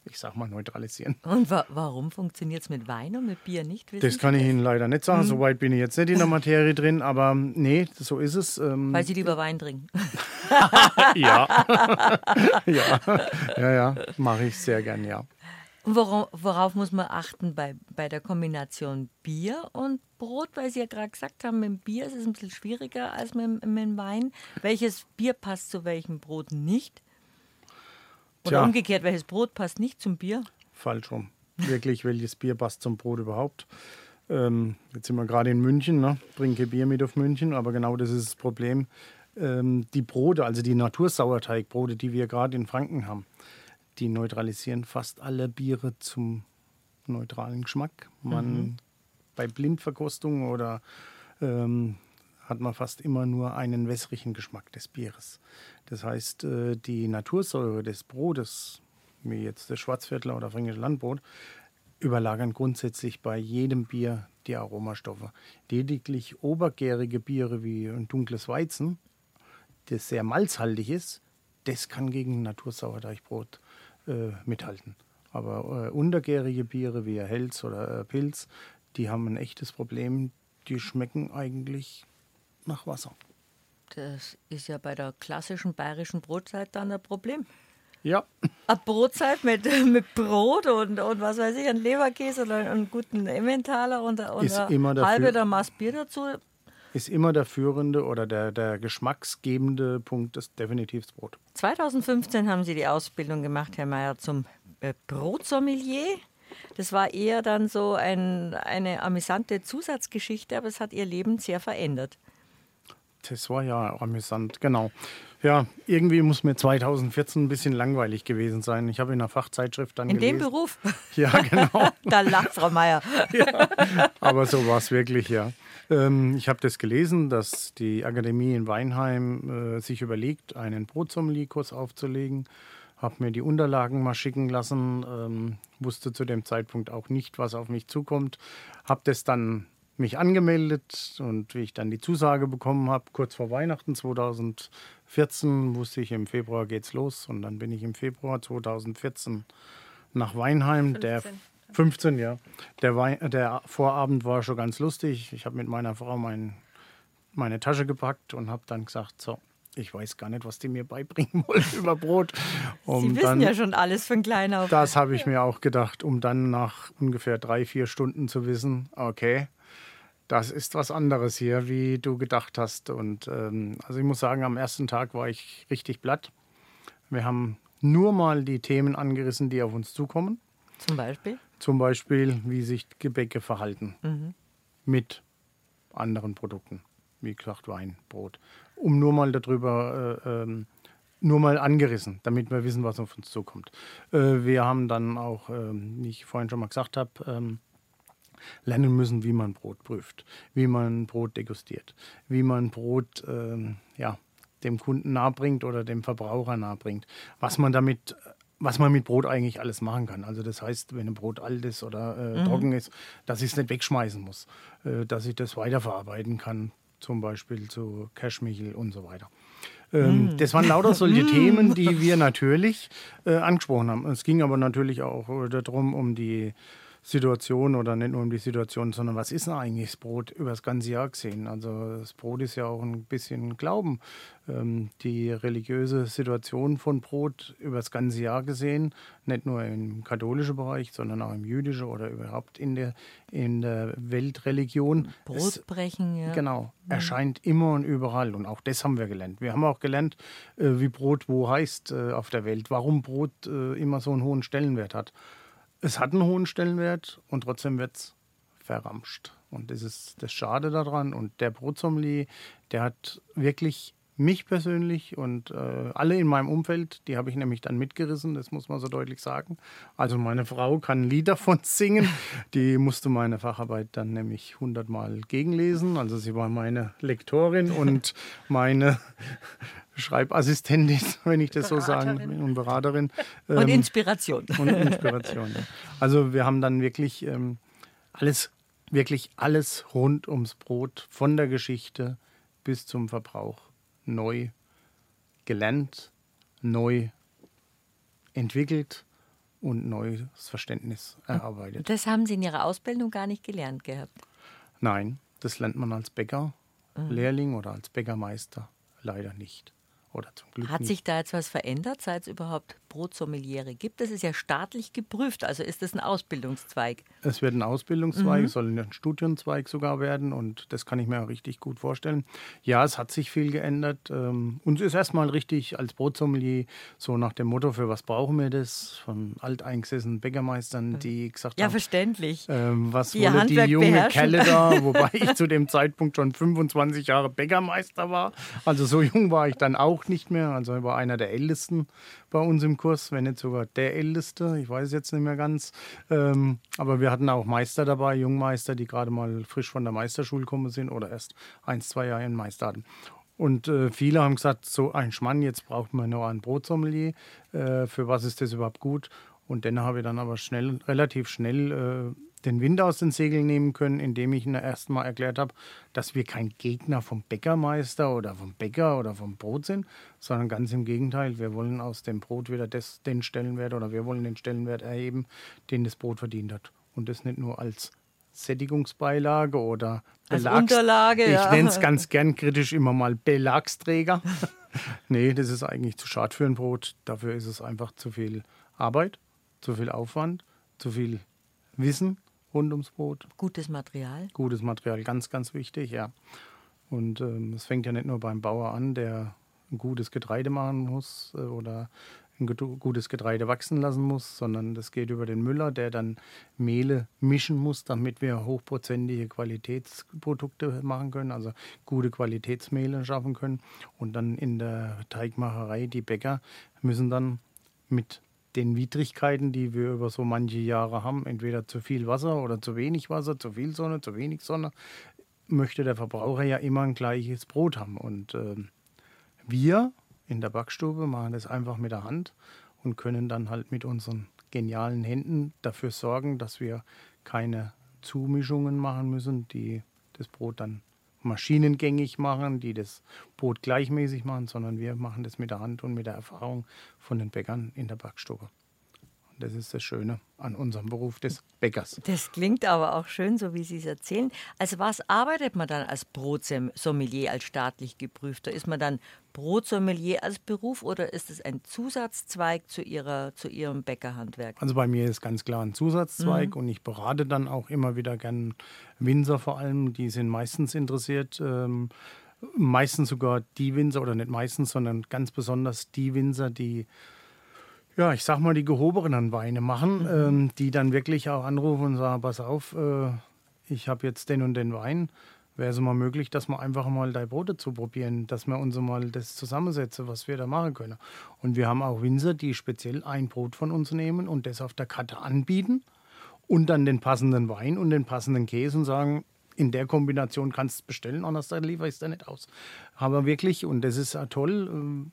Speaker 3: ich sag mal, neutralisieren.
Speaker 2: Und wa warum funktioniert es mit Wein und mit Bier nicht? Wissen
Speaker 3: Das kann ich Ihnen leider nicht sagen. So weit bin ich jetzt nicht in der Materie drin. Aber nee, so ist es. Ähm,
Speaker 2: Weil Sie lieber Wein trinken.
Speaker 3: ja. ja. Ja, ja. Mache ich sehr gern, ja.
Speaker 2: Und worauf, worauf muss man achten bei, bei der Kombination Bier und Brot? Weil Sie ja gerade gesagt haben, mit dem Bier ist es ein bisschen schwieriger als mit, mit dem Wein. Welches Bier passt zu welchem Brot nicht? Oder
Speaker 3: Tja.
Speaker 2: umgekehrt, welches Brot passt nicht zum Bier?
Speaker 3: falsch rum. Wirklich, welches Bier passt zum Brot überhaupt? Ähm, jetzt sind wir gerade in München, ne? bringen kein Bier mit auf München, aber genau das ist das Problem. Ähm, die Brote, also die Natursauerteigbrote, die wir gerade in Franken haben, die neutralisieren fast alle Biere zum neutralen Geschmack. Man bei Blindverkostung oder ähm, hat man fast immer nur einen wässrigen Geschmack des Bieres. Das heißt, äh, die Natursäure des Brotes, wie jetzt das Schwarzviertler oder fränkische Landbrot, überlagern grundsätzlich bei jedem Bier die Aromastoffe. Lediglich obergärige Biere wie ein dunkles Weizen, das sehr malzhaltig ist, das kann gegen Natursauerteichbrot äh, mithalten. Aber äh, untergärige Biere wie Helz oder äh, Pilz, die haben ein echtes Problem. Die schmecken eigentlich nach Wasser.
Speaker 2: Das ist ja bei der klassischen bayerischen Brotzeit dann ein Problem.
Speaker 3: Ja,
Speaker 2: Eine Brotzeit mit, mit Brot und, und was weiß ich, ein Leberkäse oder einen guten Emmentaler und, und
Speaker 3: Ist
Speaker 2: eine
Speaker 3: immer dafür-
Speaker 2: halbe oder Maß Bier dazu.
Speaker 3: ist immer der führende oder der, der geschmacksgebende Punkt ist definitiv das Brot.
Speaker 2: 2015 haben Sie die Ausbildung gemacht, Herr Mayer, zum äh, Brotsommelier. Das war eher dann so ein, eine amüsante Zusatzgeschichte, aber es hat Ihr Leben sehr verändert.
Speaker 3: Das war ja amüsant, genau. Ja, irgendwie muss mir 2014 ein bisschen langweilig gewesen sein. Ich habe in einer Fachzeitschrift dann
Speaker 2: In dem
Speaker 3: gelesen.
Speaker 2: Beruf,
Speaker 3: Ja, genau.
Speaker 2: da lacht Frau Mayer.
Speaker 3: Aber so war es wirklich, ja. Ähm, ich habe das gelesen, dass die Akademie in Weinheim äh, sich überlegt, einen Brotsommelier-Kurs aufzulegen. Habe mir die Unterlagen mal schicken lassen, ähm, wusste zu dem Zeitpunkt auch nicht, was auf mich zukommt. Habe das dann mich angemeldet und wie ich dann die Zusage bekommen habe, kurz vor Weihnachten 2014, wusste ich, im Februar geht's los. Und dann bin ich im Februar 2014 nach Weinheim. Der
Speaker 4: 15.
Speaker 3: 15, ja. Der, Wein, der Vorabend war schon ganz lustig. Ich habe mit meiner Frau mein, meine Tasche gepackt und habe dann gesagt, so, ich weiß gar nicht, was die mir beibringen wollen über Brot. Um
Speaker 2: Sie wissen
Speaker 3: dann,
Speaker 2: ja schon alles von klein auf.
Speaker 3: Das habe ich mir auch gedacht, um dann nach ungefähr drei, vier Stunden zu wissen, okay, das ist was anderes hier, wie du gedacht hast. Und ähm, also ich muss sagen, am ersten Tag war ich richtig platt. Wir haben nur mal die Themen angerissen, die auf uns zukommen.
Speaker 2: Zum Beispiel?
Speaker 3: Zum Beispiel, wie sich Gebäcke verhalten mit anderen Produkten, wie gesagt Wein, Brot. Um nur mal darüber, äh, ähm, nur mal angerissen, damit wir wissen, was auf uns zukommt. Äh, wir haben dann auch, ähm, wie ich vorhin schon mal gesagt habe, ähm, lernen müssen, wie man Brot prüft, wie man Brot degustiert, wie man Brot ähm, ja, dem Kunden nahebringt oder dem Verbraucher nahebringt, was man damit was man mit Brot eigentlich alles machen kann. Also das heißt, wenn ein Brot alt ist oder äh, trocken ist, dass ich es nicht wegschmeißen muss, äh, dass ich das weiterverarbeiten kann, zum Beispiel zu Cashmichel und so weiter. Ähm, Das waren lauter solche Themen, die wir natürlich äh, angesprochen haben. Es ging aber natürlich auch äh, darum, um die Situation oder nicht nur um die Situation, sondern was ist denn eigentlich das Brot über das ganze Jahr gesehen? Also das Brot ist ja auch ein bisschen Glauben. Ähm, die religiöse Situation von Brot über das ganze Jahr gesehen, nicht nur im katholischen Bereich, sondern auch im jüdischen oder überhaupt in der, in der Weltreligion. Es-
Speaker 2: Brotbrechen, ja.
Speaker 3: Genau, erscheint immer und überall. Und auch das haben wir gelernt. Wir haben auch gelernt, äh, wie Brot wo heißt äh, auf der Welt, warum Brot äh, immer so einen hohen Stellenwert hat. Es hat einen hohen Stellenwert und trotzdem wird es verramscht. Und das ist das Schade daran. Und der Brotsommelier, der hat wirklich mich persönlich und äh, alle in meinem Umfeld, die habe ich nämlich dann mitgerissen, das muss man so deutlich sagen. Also meine Frau kann ein Lied davon singen, die musste meine Facharbeit dann nämlich hundertmal gegenlesen. Also sie war meine Lektorin und meine Schreibassistentin, wenn ich das so sagen
Speaker 4: Beraterin.
Speaker 3: und Beraterin.
Speaker 2: Und
Speaker 3: Ähm,
Speaker 2: Inspiration.
Speaker 3: und Inspiration. Ja. Also wir haben dann wirklich ähm, alles wirklich alles rund ums Brot, von der Geschichte bis zum Verbrauch, neu gelernt, neu entwickelt und neues Verständnis erarbeitet.
Speaker 2: Das haben Sie in Ihrer Ausbildung gar nicht gelernt gehabt?
Speaker 3: Nein, das lernt man als Bäcker, mhm. Lehrling oder als Bäckermeister leider nicht. Oder zum Glück
Speaker 2: Hat
Speaker 3: nicht.
Speaker 2: sich da jetzt was verändert, seit es überhaupt Brotsommeliere gibt? Das ist ja staatlich geprüft, also ist das ein Ausbildungszweig?
Speaker 3: Es wird ein Ausbildungszweig, mhm. es soll ein Studienzweig sogar werden und das kann ich mir auch richtig gut vorstellen. Ja, es hat sich viel geändert. Ähm, uns ist erstmal richtig als Brotsommelier so nach dem Motto, für was brauchen wir das? Von alteingesessenen Bäckermeistern, die gesagt
Speaker 2: ja,
Speaker 3: haben.
Speaker 2: Ja, verständlich.
Speaker 3: Ähm, was die wollen die junge. Kelle da? Wobei ich zu dem Zeitpunkt schon 25 Jahre Bäckermeister war. Also so jung war ich dann auch nicht mehr. Also ich war einer der Ältesten bei uns im Kurs, wenn nicht sogar der Älteste. Ich weiß jetzt nicht mehr ganz. Ähm, aber wir hatten auch Meister dabei, Jungmeister, die gerade mal frisch von der Meisterschule gekommen sind oder erst ein, zwei Jahre in Meister hatten. Und äh, viele haben gesagt, so ein Schmann, jetzt braucht man noch ein Brotsommelier. Äh, für was ist das überhaupt gut? Und dann habe ich dann aber schnell, relativ schnell äh, den Wind aus den Segeln nehmen können, indem ich ihnen erst mal erklärt habe, dass wir kein Gegner vom Bäckermeister oder vom Bäcker oder vom Brot sind, sondern ganz im Gegenteil. Wir wollen aus dem Brot wieder das, den Stellenwert oder wir wollen den Stellenwert erheben, den das Brot verdient hat. Und das nicht nur als Sättigungsbeilage oder
Speaker 2: Belags Unterlage.
Speaker 3: Ich ja. nenne es ganz gern kritisch immer mal Belagsträger. nee, das ist eigentlich zu schade für ein Brot. Dafür ist es einfach zu viel Arbeit, zu viel Aufwand, zu viel Wissen rund ums Brot.
Speaker 2: Gutes Material.
Speaker 3: Gutes Material, ganz, ganz wichtig, ja. Und ähm, es ähm, fängt ja nicht nur beim Bauer an, der ein gutes Getreide machen muss äh, oder ein gutes Getreide wachsen lassen muss, sondern das geht über den Müller, der dann Mehle mischen muss, damit wir hochprozentige Qualitätsprodukte machen können, also gute Qualitätsmehle schaffen können. Und dann in der Teigmacherei, die Bäcker müssen dann mit den Widrigkeiten, die wir über so manche Jahre haben, entweder zu viel Wasser oder zu wenig Wasser, zu viel Sonne, zu wenig Sonne, möchte der Verbraucher ja immer ein gleiches Brot haben. Und äh, wir in der Backstube machen das einfach mit der Hand und können dann halt mit unseren genialen Händen dafür sorgen, dass wir keine Zumischungen machen müssen, die das Brot dann maschinengängig machen, die das Brot gleichmäßig machen, sondern wir machen das mit der Hand und mit der Erfahrung von den Bäckern in der Backstube. Das ist das Schöne an unserem Beruf des Bäckers.
Speaker 2: Das klingt aber auch schön, so wie Sie es erzählen. Also was arbeitet man dann als Brotsommelier, als staatlich geprüfter? Ist man dann Brotsommelier als Beruf oder ist es ein Zusatzzweig zu, ihrer, zu Ihrem Bäckerhandwerk?
Speaker 3: Also bei mir ist ganz klar ein Zusatzzweig mhm. und ich berate dann auch immer wieder gern Winzer vor allem. Die sind meistens interessiert. Ähm, meistens sogar die Winzer oder nicht meistens, sondern ganz besonders die Winzer, die ja, ich sag mal, die gehobenen Weine machen, mhm. ähm, die dann wirklich auch anrufen und sagen, pass auf, äh, ich habe jetzt den und den Wein. Wäre es mal möglich, dass wir einfach mal deine Brote zu probieren, dass wir uns mal das zusammensetzen, was wir da machen können. Und wir haben auch Winzer, die speziell ein Brot von uns nehmen und das auf der Karte anbieten und dann den passenden Wein und den passenden Käse und sagen, in der Kombination kannst du bestellen, anders liefere ich es da nicht aus. Aber wirklich, und das ist toll, ähm,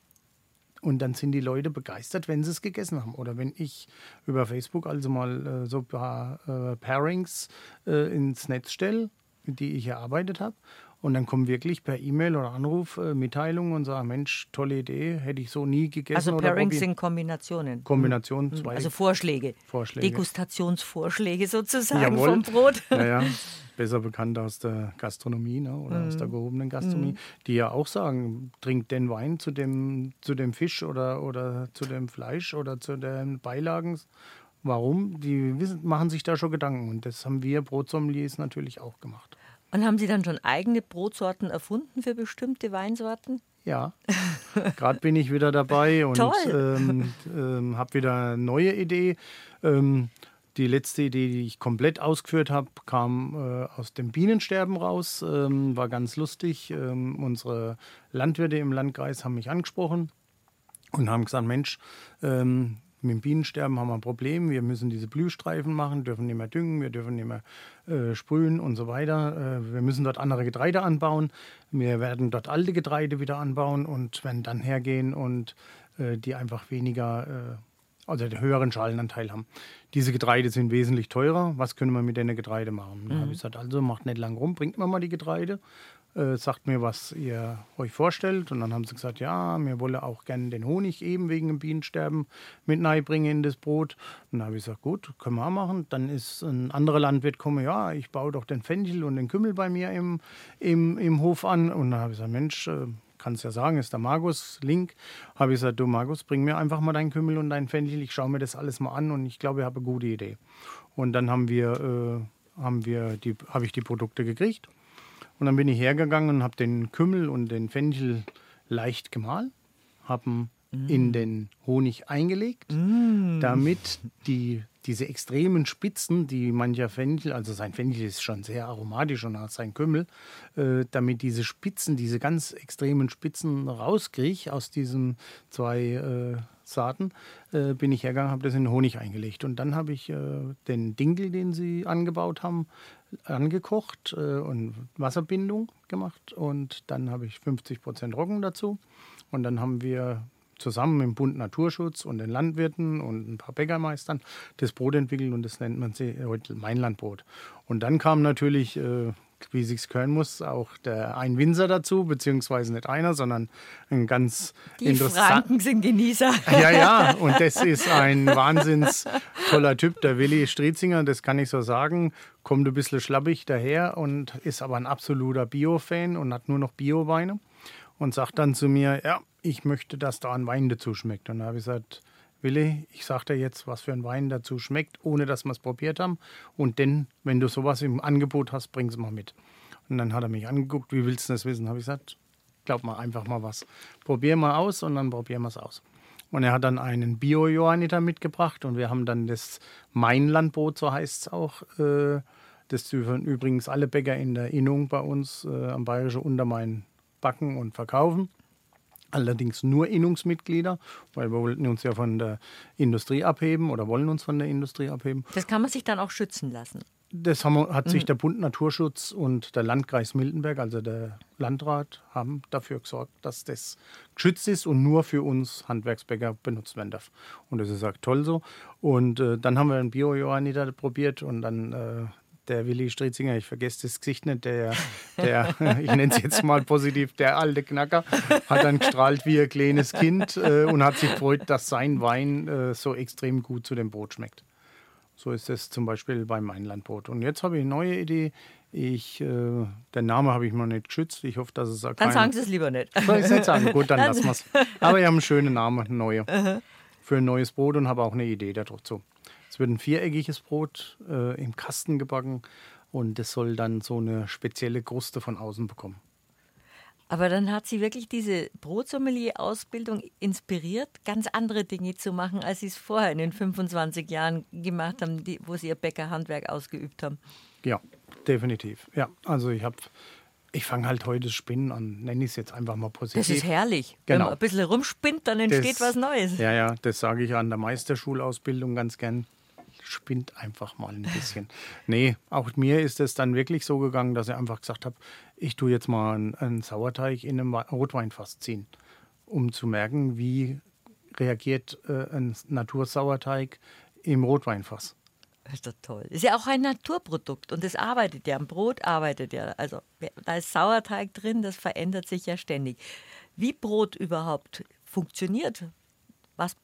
Speaker 3: und dann sind die Leute begeistert, wenn sie es gegessen haben. Oder wenn ich über Facebook also mal äh, so ein paar äh, Pairings äh, ins Netz stelle, die ich erarbeitet habe. Und dann kommen wirklich per E-Mail oder Anruf äh, Mitteilungen und sagen, Mensch, tolle Idee, hätte ich so nie gegessen.
Speaker 2: Also Pairings sind Kombinationen.
Speaker 3: Kombinationen,
Speaker 2: mhm. zwei. Also Vorschläge.
Speaker 3: Vorschläge.
Speaker 2: Degustationsvorschläge sozusagen Jawohl. vom Brot.
Speaker 3: Ja, besser bekannt aus der Gastronomie ne, oder mm. aus der mhm. gehobenen Gastronomie, mm. die ja auch sagen, trinkt den Wein zu dem, zu dem Fisch oder, oder zu dem Fleisch oder zu den Beilagen. Warum? Die wissen, machen sich da schon Gedanken und das haben wir Brotsommeliers natürlich auch gemacht.
Speaker 2: Und haben Sie dann schon eigene Brotsorten erfunden für bestimmte Weinsorten?
Speaker 3: Ja, gerade bin ich wieder dabei und ähm, ähm, habe wieder eine neue Idee. Ähm, die letzte Idee, die ich komplett ausgeführt habe, kam äh, aus dem Bienensterben raus, ähm, war ganz lustig. Ähm, unsere Landwirte im Landkreis haben mich angesprochen und haben gesagt, Mensch, ähm, mit dem Bienensterben haben wir ein Problem. Wir müssen diese Blühstreifen machen, dürfen nicht mehr düngen, wir dürfen nicht mehr äh, sprühen und so weiter. Äh, wir müssen dort andere Getreide anbauen. Wir werden dort alte Getreide wieder anbauen und werden dann hergehen und äh, die einfach weniger äh, also den höheren Schalenanteil haben. Diese Getreide sind wesentlich teurer. Was können wir mit den Getreide machen? Mhm. Da habe ich gesagt, also macht nicht lang rum, bringt mir mal die Getreide, äh, sagt mir, was ihr euch vorstellt. Und dann haben sie gesagt, ja, wir wollen auch gerne den Honig eben wegen dem Bienensterben mit bringen in das Brot. Und dann habe ich gesagt, gut, können wir auch machen. Dann ist ein anderer Landwirt gekommen, ja, ich baue doch den Fenchel und den Kümmel bei mir im, im, im Hof an. Und dann habe ich gesagt, Mensch, äh, kann es ja sagen, ist der Markus Link. Habe ich gesagt, du Markus, bring mir einfach mal deinen Kümmel und dein Fenchel. Ich schaue mir das alles mal an und ich glaube, ich habe eine gute Idee. Und dann haben wir, äh, haben wir die, habe ich die Produkte gekriegt. Und dann bin ich hergegangen und habe den Kümmel und den Fenchel leicht gemahlen, habe mm. in den Honig eingelegt, mm. damit die diese extremen Spitzen, die mancher Fenchel, also sein Fenchel ist schon sehr aromatisch und auch sein Kümmel, äh, damit diese Spitzen, diese ganz extremen Spitzen rauskriege aus diesen zwei äh, Saaten, äh, bin ich hergegangen, habe das in den Honig eingelegt. Und dann habe ich äh, den Dinkel, den sie angebaut haben, angekocht äh, und Wasserbindung gemacht. Und dann habe ich 50 Prozent Roggen dazu. Und dann haben wir zusammen im Bund Naturschutz und den Landwirten und ein paar Bäckermeistern das Brot entwickelt und das nennt man heute Mainlandbrot. Und dann kam natürlich, äh, wie sich's können muss, auch der ein Winzer dazu, beziehungsweise nicht einer, sondern ein ganz
Speaker 2: Die Franken sind Genießer.
Speaker 3: Ja, ja, und das ist ein wahnsinns toller Typ, der Willi Striezinger, das kann ich so sagen, kommt ein bisschen schlappig daher und ist aber ein absoluter Bio-Fan und hat nur noch Bio-Weine und sagt dann zu mir, ja, ich möchte, dass da ein Wein dazu schmeckt. Und da habe ich gesagt, Willi, ich sage dir jetzt, was für ein Wein dazu schmeckt, ohne dass wir es probiert haben. Und denn, wenn du sowas im Angebot hast, bring es mal mit. Und dann hat er mich angeguckt, wie willst du das wissen? Habe ich gesagt, glaub mal einfach mal was. Probier mal aus und dann probieren wir es aus. Und er hat dann einen Bio-Johanniter mitgebracht und wir haben dann das Mainlandbrot, so heißt es auch. Äh, das übrigens alle Bäcker in der Innung bei uns äh, am Bayerischen Untermain backen und verkaufen. Allerdings nur Innungsmitglieder, weil wir wollten uns ja von der Industrie abheben oder wollen uns von der Industrie abheben.
Speaker 2: Das kann man sich dann auch schützen lassen.
Speaker 3: Das haben, hat sich mhm. der Bund Naturschutz und der Landkreis Miltenberg, also der Landrat, haben dafür gesorgt, dass das geschützt ist und nur für uns Handwerksbäcker benutzt werden darf. Und das ist auch toll so. Und äh, dann haben wir einen Bio-Johanniter probiert und dann äh, der Willi Stritzinger, ich vergesse das Gesicht nicht, der, der ich nenne es jetzt mal positiv, der alte Knacker, hat dann gestrahlt wie ein kleines Kind äh, und hat sich gefreut, dass sein Wein äh, so extrem gut zu dem Brot schmeckt. So ist es zum Beispiel beim Einlandbrot. Und jetzt habe ich eine neue Idee. Ich, äh, den Namen habe ich noch nicht geschützt. Ich hoffe, dass es auch
Speaker 2: Dann sagen Sie es lieber nicht.
Speaker 3: Soll ich es nicht sagen? Gut, dann lassen wir es. Aber ich habe einen schönen Namen, einen neuen. Für ein neues Brot und habe auch eine Idee dazu. Es wird ein viereckiges Brot äh, im Kasten gebacken und es soll dann so eine spezielle Kruste von außen bekommen.
Speaker 2: Aber dann hat sie wirklich diese Brotsommelier-Ausbildung inspiriert, ganz andere Dinge zu machen, als sie es vorher in den 25 Jahren gemacht haben, die, wo sie ihr Bäckerhandwerk ausgeübt haben.
Speaker 3: Ja, definitiv. Ja, also ich habe ich fange halt heute Spinnen an, nenne ich es jetzt einfach mal positiv.
Speaker 2: Das ist herrlich.
Speaker 3: Genau. Wenn
Speaker 2: man ein bisschen rumspinnt, dann entsteht
Speaker 3: das,
Speaker 2: was Neues.
Speaker 3: Ja, ja, das sage ich an der Meisterschulausbildung ganz gern spinnt einfach mal ein bisschen. nee, auch mir ist es dann wirklich so gegangen, dass ich einfach gesagt habe, ich tue jetzt mal einen, Sauerteig in einem Rotweinfass ziehen, um zu merken, wie reagiert äh, ein Natursauerteig im Rotweinfass.
Speaker 2: Ist doch toll. Ist ja auch ein Naturprodukt und es arbeitet ja, am Brot arbeitet ja. Also da ist Sauerteig drin, das verändert sich ja ständig. Wie Brot überhaupt funktioniert, was,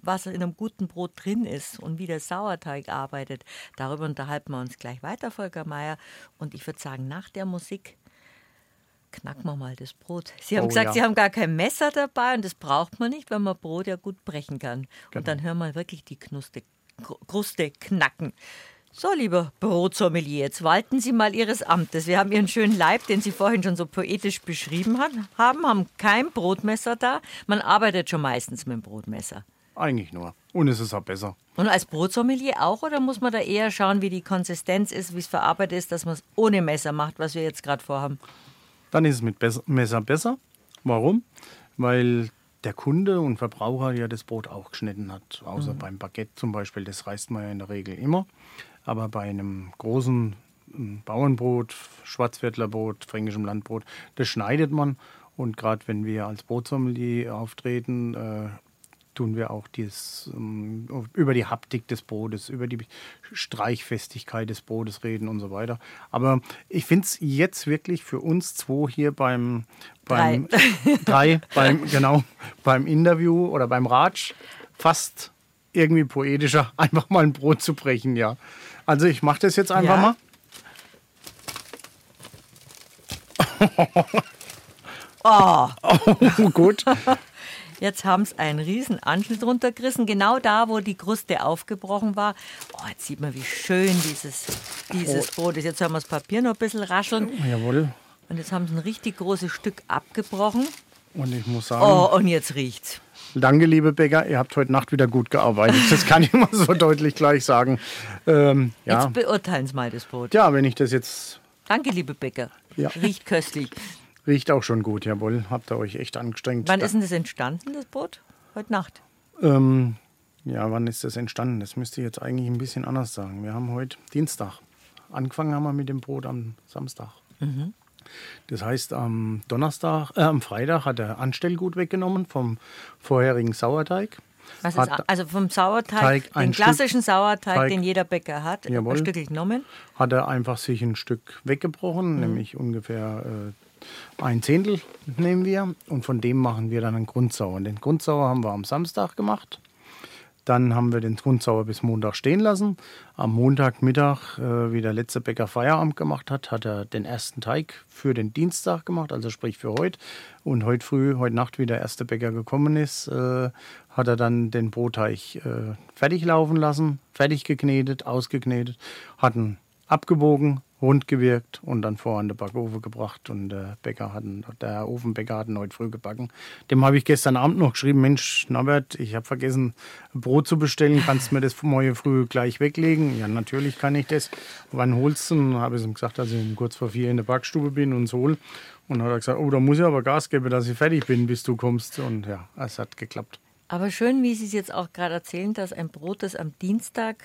Speaker 2: was in einem guten Brot drin ist und wie der Sauerteig arbeitet. Darüber unterhalten wir uns gleich weiter, Volker Meier. Und ich würde sagen, nach der Musik knacken wir mal das Brot. Sie haben oh, gesagt, ja. Sie haben gar kein Messer dabei und das braucht man nicht, weil man Brot ja gut brechen kann. Genau. Und dann hören wir wirklich die Knuste, Kruste knacken. So, lieber Brotsommelier, jetzt walten Sie mal Ihres Amtes. Wir haben Ihren schönen Leib, den Sie vorhin schon so poetisch beschrieben haben, haben kein Brotmesser da. Man arbeitet schon meistens mit dem Brotmesser.
Speaker 3: Eigentlich nur. Und es ist auch besser.
Speaker 2: Und als Brotsommelier auch? Oder muss man da eher schauen, wie die Konsistenz ist, wie es verarbeitet ist, dass man es ohne Messer macht, was wir jetzt gerade vorhaben?
Speaker 3: Dann ist es mit Messer besser. Warum? Weil der Kunde und Verbraucher ja das Brot auch geschnitten hat. Außer mhm. beim Baguette zum Beispiel, das reißt man ja in der Regel immer. Aber bei einem großen ähm, Bauernbrot, Schwarzwärdlerbrot, fränkischem Landbrot, das schneidet man. Und gerade wenn wir als Brotsommelier auftreten, äh, tun wir auch dieses, ähm, über die Haptik des Brotes, über die Streichfestigkeit des Brotes reden und so weiter. Aber ich finde es jetzt wirklich für uns zwei hier beim, beim
Speaker 2: Drei.
Speaker 3: drei beim, genau, beim Interview oder beim Ratsch fast irgendwie poetischer, einfach mal ein Brot zu brechen, ja. Also ich mache das jetzt einfach
Speaker 2: Ja.
Speaker 3: mal.
Speaker 2: Oh,
Speaker 3: Oh, gut.
Speaker 2: jetzt haben sie einen riesen Anschnitt runtergerissen, genau da, wo die Kruste aufgebrochen war. Oh, jetzt sieht man, wie schön dieses, dieses
Speaker 3: Oh.
Speaker 2: Brot ist. Jetzt hören wir das Papier noch ein bisschen rascheln.
Speaker 3: Jawohl.
Speaker 2: Und jetzt haben sie ein richtig großes Stück abgebrochen.
Speaker 3: Und ich muss sagen,
Speaker 2: Oh, und jetzt riecht's.
Speaker 3: danke, liebe Bäcker, ihr habt heute Nacht wieder gut gearbeitet. Das kann ich mal so deutlich gleich sagen. Ähm, ja.
Speaker 2: Jetzt beurteilen Sie mal das Brot.
Speaker 3: ja, wenn ich das jetzt
Speaker 2: Danke, liebe Bäcker.
Speaker 3: Ja.
Speaker 2: Riecht köstlich.
Speaker 3: riecht auch schon gut, jawohl. Habt ihr euch echt angestrengt.
Speaker 2: Wann ist denn das entstanden, das Brot? Heute Nacht.
Speaker 3: Ähm, ja, wann ist das entstanden? Das müsste ich jetzt eigentlich ein bisschen anders sagen. Wir haben heute Dienstag. Angefangen haben wir mit dem Brot am Samstag. Das heißt, am Donnerstag, äh, am Freitag hat er Anstellgut weggenommen vom vorherigen Sauerteig.
Speaker 2: Was ist, also vom Sauerteig,
Speaker 3: Teig,
Speaker 2: den klassischen
Speaker 3: Stück
Speaker 2: Sauerteig,
Speaker 3: Teig.
Speaker 2: den jeder Bäcker hat,
Speaker 3: Jawohl.
Speaker 2: ein Stück genommen.
Speaker 3: hat er einfach sich ein Stück weggebrochen, nämlich ungefähr äh, ein Zehntel nehmen wir. Und von dem machen wir dann einen Grundsauer. Den Grundsauer haben wir am Samstag gemacht. Dann haben wir den Grundsauer bis Montag stehen lassen. Am Montagmittag, äh, wie der letzte Bäcker Feierabend gemacht hat, hat er den ersten Teig für den Dienstag gemacht, also sprich für heute. Und heute früh, heute Nacht, wie der erste Bäcker gekommen ist, äh, hat er dann den Brotteig äh, fertig laufen lassen, fertig geknetet, ausgeknetet, hat ihn abgebogen, rund gewirkt und dann vor an den Backofen gebracht. Und der Bäcker hat ihn, der Ofenbäcker hat ihn heute früh gebacken. Dem habe ich gestern Abend noch geschrieben, Mensch, Norbert, ich habe vergessen, Brot zu bestellen. Kannst du mir das morgen früh gleich weglegen? Ja, natürlich kann ich das. Wann holst du? Und habe ich ihm gesagt, dass ich kurz vor vier in der Backstube bin und es hol. Und dann hat er gesagt, oh, da muss ich aber Gas geben, dass ich fertig bin, bis du kommst. Und ja, es hat geklappt.
Speaker 2: Aber schön, wie Sie es jetzt auch gerade erzählen, dass ein Brot, das am Dienstag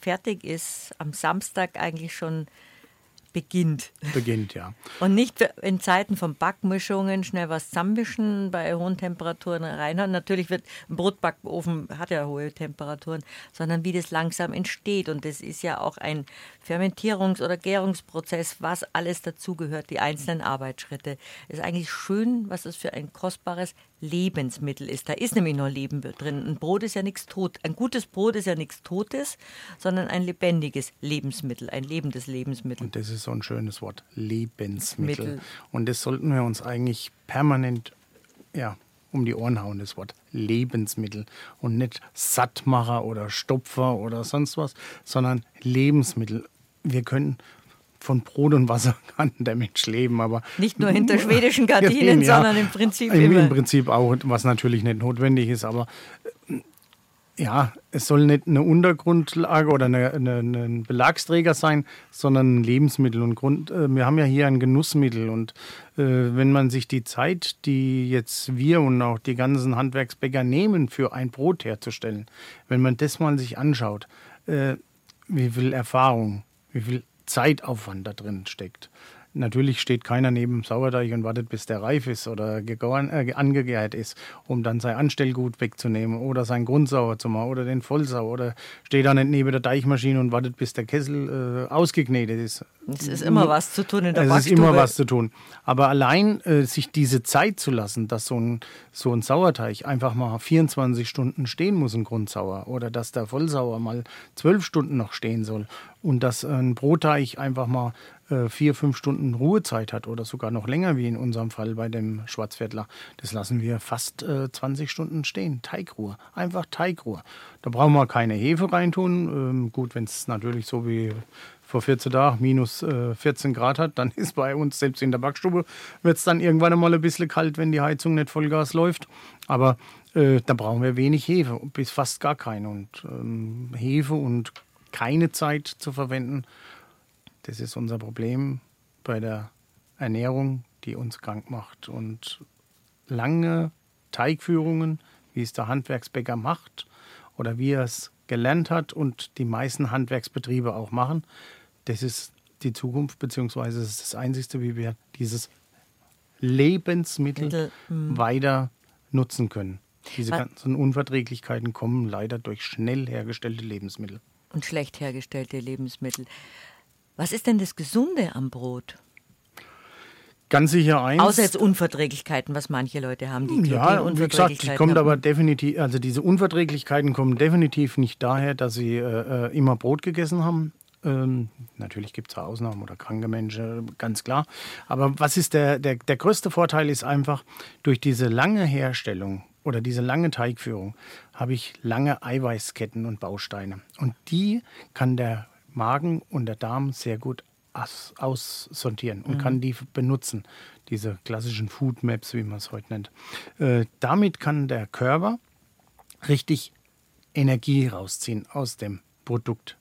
Speaker 2: fertig ist, am Samstag eigentlich schon beginnt.
Speaker 3: Beginnt, ja.
Speaker 2: Und nicht in Zeiten von Backmischungen schnell was zusammenmischen, bei hohen Temperaturen reinhauen. Natürlich wird ein Brotbackofen, hat ja hohe Temperaturen, sondern wie das langsam entsteht. Und das ist ja auch ein Fermentierungs- oder Gärungsprozess, was alles dazugehört, die einzelnen Arbeitsschritte. Es ist eigentlich schön, was das für ein kostbares Lebensmittel ist. Da ist nämlich noch Leben drin. Ein Brot ist ja nichts tot. Ein gutes Brot ist ja nichts Totes, sondern ein lebendiges Lebensmittel, ein lebendes Lebensmittel.
Speaker 3: Und das ist so ein schönes Wort, Lebensmittel.
Speaker 2: Mittel.
Speaker 3: Und das sollten wir uns eigentlich permanent ja, um die Ohren hauen, das Wort Lebensmittel. Und nicht Sattmacher oder Stopfer oder sonst was, sondern Lebensmittel. Wir können von Brot und Wasser kann der Mensch leben, aber
Speaker 2: Nicht nur hinter schwedischen Gardinen,
Speaker 3: Ja,
Speaker 2: sondern im Prinzip
Speaker 3: im,
Speaker 2: immer.
Speaker 3: Im Prinzip auch, was natürlich nicht notwendig ist, aber äh, ja, es soll nicht eine Untergrundlage oder eine, eine, ein Belagsträger sein, sondern ein Lebensmittel. Und Grund, äh, wir haben ja hier ein Genussmittel. Und äh, wenn man sich die Zeit, die jetzt wir und auch die ganzen Handwerksbäcker nehmen, für ein Brot herzustellen, wenn man das mal sich anschaut, äh, wie viel Erfahrung, wie viel Zeitaufwand da drin steckt. Natürlich steht keiner neben dem Sauerteig und wartet, bis der reif ist oder gegoren, äh, angegärt ist, um dann sein Anstellgut wegzunehmen oder sein Grundsauer zu machen oder den Vollsauer oder steht da nicht neben der Deichmaschine und wartet, bis der Kessel äh, ausgeknetet ist.
Speaker 2: Es ist immer was zu tun in der
Speaker 3: Es ist immer was zu tun. Aber allein äh, sich diese Zeit zu lassen, dass so ein, so ein Sauerteig einfach mal 24 Stunden stehen muss, ein Grundsauer, oder dass der Vollsauer mal 12 Stunden noch stehen soll und dass ein Brotteig einfach mal vier, fünf Stunden Ruhezeit hat oder sogar noch länger, wie in unserem Fall bei dem Schwarzviertler, das lassen wir fast äh, 20 Stunden stehen. Teigruhe, einfach Teigruhe. Da brauchen wir keine Hefe reintun. Ähm, gut, wenn es natürlich so wie vor 14 Tagen minus äh, 14 Grad hat, dann ist bei uns, selbst in der Backstube, wird es dann irgendwann einmal ein bisschen kalt, wenn die Heizung nicht Vollgas läuft. Aber äh, da brauchen wir wenig Hefe, bis fast gar keine. Und ähm, Hefe und keine Zeit zu verwenden, das ist unser Problem bei der Ernährung, die uns krank macht. Und lange Teigführungen, wie es der Handwerksbäcker macht oder wie er es gelernt hat und die meisten Handwerksbetriebe auch machen, das ist die Zukunft, beziehungsweise das ist das Einzige, wie wir dieses Lebensmittel
Speaker 2: Mittel,
Speaker 3: weiter nutzen können. Diese
Speaker 2: Was-
Speaker 3: ganzen Unverträglichkeiten kommen leider durch schnell hergestellte Lebensmittel.
Speaker 2: Und schlecht hergestellte Lebensmittel. Was ist denn das Gesunde am Brot?
Speaker 3: Ganz sicher eins.
Speaker 2: Außer jetzt Unverträglichkeiten, was manche Leute haben, die
Speaker 3: Ja, wie gesagt, die kommt aber definitiv, also diese Unverträglichkeiten kommen definitiv nicht daher, dass sie äh, äh, immer Brot gegessen haben. Ähm, natürlich gibt es Ausnahmen oder kranke Menschen, ganz klar. Aber was ist der, der, der größte Vorteil ist einfach, durch diese lange Herstellung oder diese lange Teigführung habe ich lange Eiweißketten und Bausteine. Und die kann der Magen und der Darm sehr gut aus, aussortieren und kann die benutzen, diese klassischen Food Maps, wie man es heute nennt. Äh, damit kann der Körper richtig Energie rausziehen aus dem Produkt,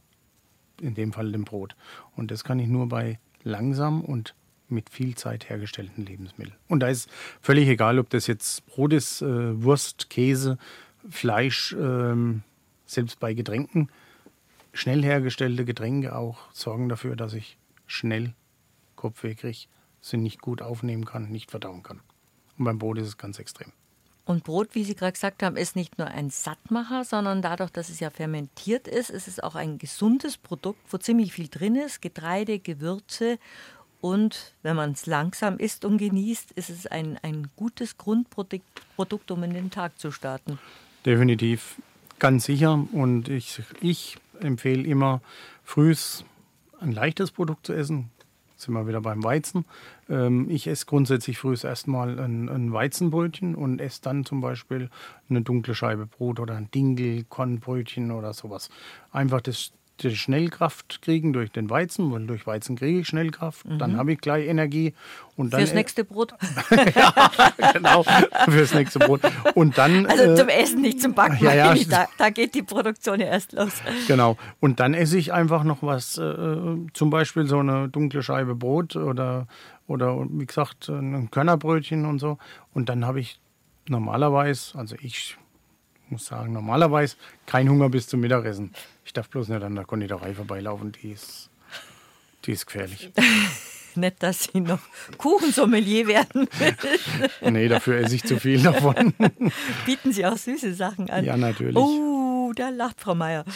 Speaker 3: in dem Fall dem Brot. Und das kann ich nur bei langsam und mit viel Zeit hergestellten Lebensmitteln. Und da ist völlig egal, ob das jetzt Brot ist, äh, Wurst, Käse, Fleisch, ähm, selbst bei Getränken. Schnell hergestellte Getränke auch sorgen dafür, dass ich schnell Kopfweh kriege, sie nicht gut aufnehmen kann, nicht verdauen kann. Und beim Brot ist es ganz extrem.
Speaker 2: Und Brot, wie Sie gerade gesagt haben, ist nicht nur ein Sattmacher, sondern dadurch, dass es ja fermentiert ist, ist es auch ein gesundes Produkt, wo ziemlich viel drin ist. Getreide, Gewürze. Und wenn man es langsam isst und genießt, ist es ein, ein gutes Grundprodukt, Produkt, um in den Tag zu starten.
Speaker 3: Definitiv, ganz sicher. Und ich, ich empfehle immer, frühs ein leichtes Produkt zu essen. Sind wir wieder beim Weizen. Ähm, ich esse grundsätzlich frühs erstmal ein, ein Weizenbrötchen und esse dann zum Beispiel eine dunkle Scheibe Brot oder ein Dinkel, Kornbrötchen oder sowas. Einfach das, die Schnellkraft kriegen durch den Weizen, weil durch Weizen kriege ich Schnellkraft. Dann habe ich gleich Energie. Und dann
Speaker 2: Mhm. Fürs nächste Brot.
Speaker 3: genau, fürs nächste Brot. Und dann.
Speaker 2: Also
Speaker 3: äh,
Speaker 2: zum Essen, nicht zum Backen.
Speaker 3: ja, ja,
Speaker 2: da, da geht die Produktion ja erst los.
Speaker 3: Genau. Und dann esse ich einfach noch was, äh, zum Beispiel so eine dunkle Scheibe Brot oder, oder wie gesagt, ein Körnerbrötchen und so. Und dann habe ich normalerweise, also ich muss sagen, normalerweise kein Hunger bis zum Mittagessen. Ich darf bloß nicht an der Konditorei vorbeilaufen, die ist, die ist gefährlich.
Speaker 2: Nicht, dass Sie noch Kuchensommelier werden.
Speaker 3: Nee, dafür esse ich zu viel davon.
Speaker 2: Bieten Sie auch süße Sachen an.
Speaker 3: Ja, natürlich.
Speaker 2: Oh, da lacht Frau Meier.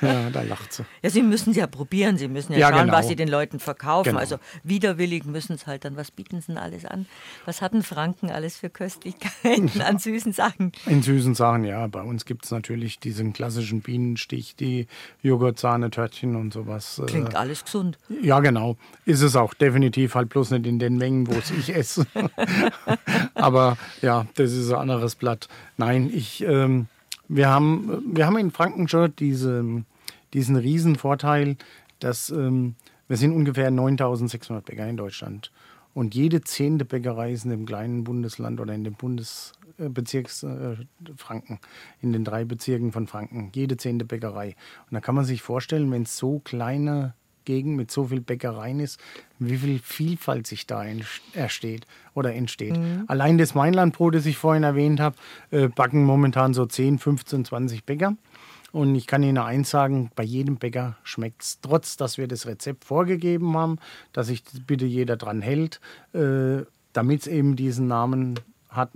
Speaker 3: Ja, da lacht sie.
Speaker 2: Ja, Sie müssen es ja probieren. Sie müssen ja,
Speaker 3: Ja,
Speaker 2: schauen,
Speaker 3: genau.
Speaker 2: was Sie den Leuten verkaufen.
Speaker 3: Genau.
Speaker 2: Also widerwillig müssen es halt dann. Was bieten Sie denn alles an? Was hatten Franken alles für Köstlichkeiten an süßen Sachen?
Speaker 3: In süßen Sachen, ja. Bei uns gibt es natürlich diesen klassischen Bienenstich, die Joghurt, Törtchen und sowas. äh,
Speaker 2: Klingt alles gesund.
Speaker 3: Ja, genau. Ist es auch definitiv, halt bloß nicht in den Mengen, wo es ich esse. Aber ja, das ist ein anderes Blatt. Nein, ich, ähm, wir, haben, wir haben in Franken schon diese, diesen riesen Vorteil, dass ähm, wir sind ungefähr 9600 Bäcker in Deutschland. Und jede zehnte Bäckerei ist in dem kleinen Bundesland oder in dem Bundesbezirks äh, Franken, in den drei Bezirken von Franken, jede zehnte Bäckerei. Und da kann man sich vorstellen, wenn es so kleine Gegend mit so viel Bäckereien ist, wie viel Vielfalt sich da entsteht oder entsteht. Allein das Mainlandbrot, das ich vorhin erwähnt habe, äh, backen momentan so 10, 15, 20 Bäcker. Und ich kann Ihnen eins sagen, bei jedem Bäcker schmeckt es, trotz dass wir das Rezept vorgegeben haben, dass sich bitte jeder dran hält, äh, damit es eben diesen Namen hat,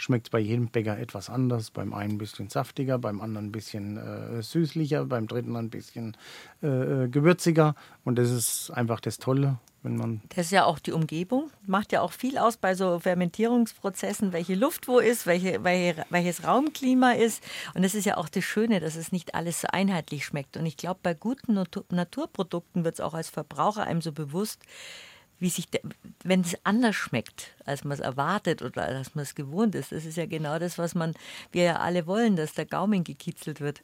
Speaker 3: schmeckt bei jedem Bäcker etwas anders. Beim einen ein bisschen saftiger, beim anderen ein bisschen äh, süßlicher, beim dritten ein bisschen äh, gewürziger. Und das ist einfach das Tolle, wenn man
Speaker 2: Das ist ja auch die Umgebung. Macht ja auch viel aus bei so Fermentierungsprozessen, welche Luft wo ist, welche, welche, welches Raumklima ist. Und das ist ja auch das Schöne, dass es nicht alles so einheitlich schmeckt. Und ich glaube, bei guten Natur Naturprodukten wird es auch als Verbraucher einem so bewusst, wie sich, wenn es anders schmeckt, als man es erwartet oder als man es gewohnt ist. Das ist ja genau das, was man, wir ja alle wollen, dass der Gaumen gekitzelt wird.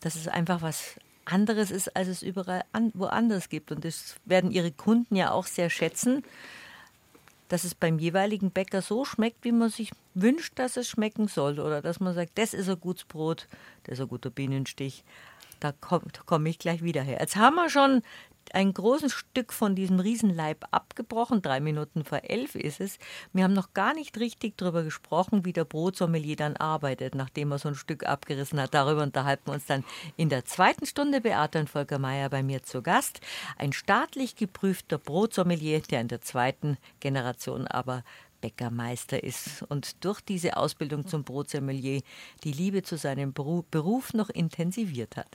Speaker 2: Dass es einfach was anderes ist, als es überall an, woanders gibt. Und das werden ihre Kunden ja auch sehr schätzen, dass es beim jeweiligen Bäcker so schmeckt, wie man sich wünscht, dass es schmecken soll. Oder dass man sagt, das ist ein gutes Brot, das ist ein guter Bienenstich. Da komme komm ich gleich wieder her. Jetzt haben wir schon ein großes Stück von diesem Riesenleib abgebrochen. Drei Minuten vor elf ist es. Wir haben noch gar nicht richtig darüber gesprochen, wie der Brotsommelier dann arbeitet, nachdem er so ein Stück abgerissen hat. Darüber unterhalten wir uns dann in der zweiten Stunde. Beate und Volker Mayer bei mir zu Gast. Ein staatlich geprüfter Brotsommelier, der in der zweiten Generation aber Bäckermeister ist und durch diese Ausbildung zum Brotsommelier die Liebe zu seinem Beruf noch intensiviert hat.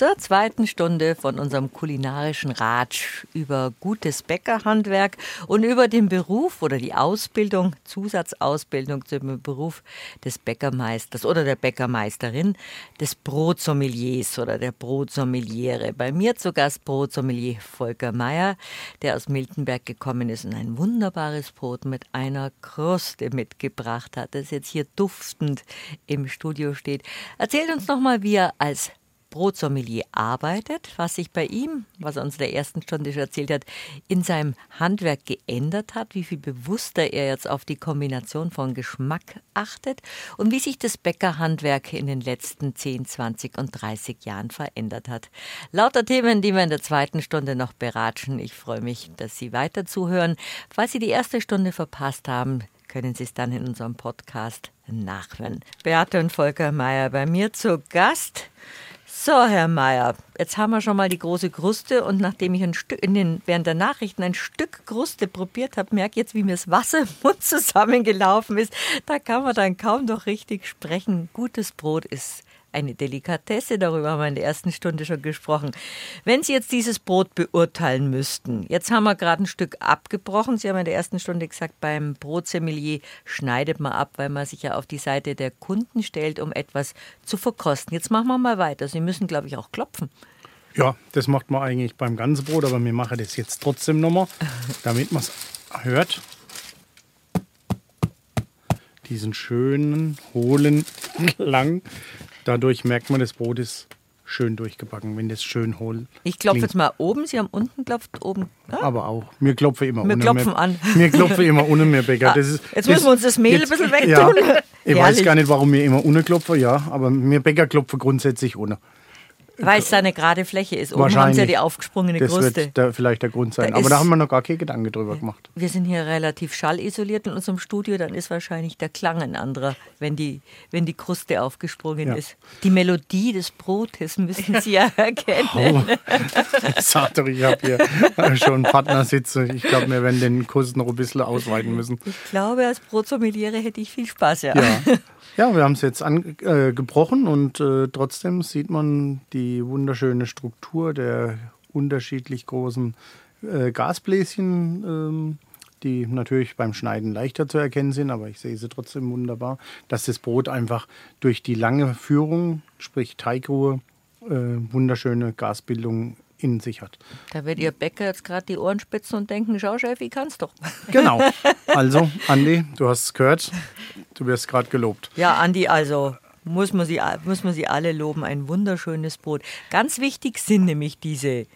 Speaker 2: zur zweiten Stunde von unserem kulinarischen Ratsch über gutes Bäckerhandwerk und über den Beruf oder die Ausbildung, Zusatzausbildung zum Beruf des Bäckermeisters oder der Bäckermeisterin, des Brotsommeliers oder der Brotsommeliere. Bei mir zu Gast Brotsommelier Volker Meyer, der aus Miltenberg gekommen ist und ein wunderbares Brot mit einer Kruste mitgebracht hat, das jetzt hier duftend im Studio steht. Erzählt uns nochmal, wie er als Brotsommelier arbeitet, was sich bei ihm, was er uns in der ersten Stunde schon erzählt hat, in seinem Handwerk geändert hat, wie viel bewusster er jetzt auf die Kombination von Geschmack achtet und wie sich das Bäckerhandwerk in den letzten 10, 20 und 30 Jahren verändert hat. Lauter Themen, die wir in der zweiten Stunde noch beratschen. Ich freue mich, dass Sie weiter zuhören. Falls Sie die erste Stunde verpasst haben, können Sie es dann in unserem Podcast nachhören. Beate und Volker Mayer bei mir zu Gast. So, Herr Mayer, jetzt haben wir schon mal die große Kruste und nachdem ich ein Stück in den, während der Nachrichten ein Stück Kruste probiert habe, merke jetzt, wie mir das Wasser im Mund zusammengelaufen ist. Da kann man dann kaum noch richtig sprechen. Gutes Brot ist eine Delikatesse, darüber haben wir in der ersten Stunde schon gesprochen. Wenn Sie jetzt dieses Brot beurteilen müssten, jetzt haben wir gerade ein Stück abgebrochen. Sie haben in der ersten Stunde gesagt, beim Brotsommelier schneidet man ab, weil man sich ja auf die Seite der Kunden stellt, um etwas zu verkosten. Jetzt machen wir mal weiter. Sie müssen, glaube ich, auch klopfen.
Speaker 3: Ja, das macht man eigentlich beim ganzen Brot, aber wir machen das jetzt trotzdem nochmal, damit man es hört. Diesen schönen, hohlen Klang Dadurch merkt man, das Brot ist schön durchgebacken, wenn das schön hohl.
Speaker 2: Ich klopfe jetzt mal oben, Sie haben unten klopft, oben.
Speaker 3: Ja? Aber auch. Wir klopfen immer
Speaker 2: Wir klopfen an.
Speaker 3: Wir klopfen immer ohne mehr Bäcker. Das ist,
Speaker 2: jetzt müssen wir uns das Mehl jetzt, ein bisschen wegtun.
Speaker 3: Ja, ich weiß gar nicht, warum wir immer ohne klopfen, ja, aber wir Bäcker klopfen grundsätzlich ohne.
Speaker 2: Weil es da eine gerade Fläche ist. Oben haben sie ja die aufgesprungene
Speaker 3: das
Speaker 2: Kruste.
Speaker 3: Das wird da vielleicht der Grund sein. Da Aber da haben wir noch gar keine Gedanken drüber gemacht.
Speaker 2: Wir sind hier relativ schallisoliert in unserem Studio. Dann ist wahrscheinlich der Klang ein anderer, wenn die, wenn die Kruste aufgesprungen ja. ist. Die Melodie des Brotes müssen Sie ja erkennen. Oh.
Speaker 3: Sator, ich habe hier schon einen Partner sitzen. Ich glaube, wir werden den Kurs noch ein bisschen ausweiten müssen.
Speaker 2: Ich glaube, als Brotsommeliere hätte ich viel Spaß, ja.
Speaker 3: Ja, ja wir haben es jetzt angebrochen äh, und äh, trotzdem sieht man die wunderschöne Struktur der unterschiedlich großen äh, Gasbläschen, ähm, die natürlich beim Schneiden leichter zu erkennen sind, aber ich sehe sie trotzdem wunderbar, dass das Brot einfach durch die lange Führung, sprich Teigruhe, äh, wunderschöne Gasbildung in sich hat.
Speaker 2: Da wird Ihr Bäcker jetzt gerade die Ohren spitzen und denken, schau Chef, ich kann's doch.
Speaker 3: Genau. Also, Andi, du hast es gehört, du wirst gerade gelobt.
Speaker 2: Ja, Andi, also muss man, sie, muss man sie alle loben. Ein wunderschönes Brot. Ganz wichtig sind nämlich diese,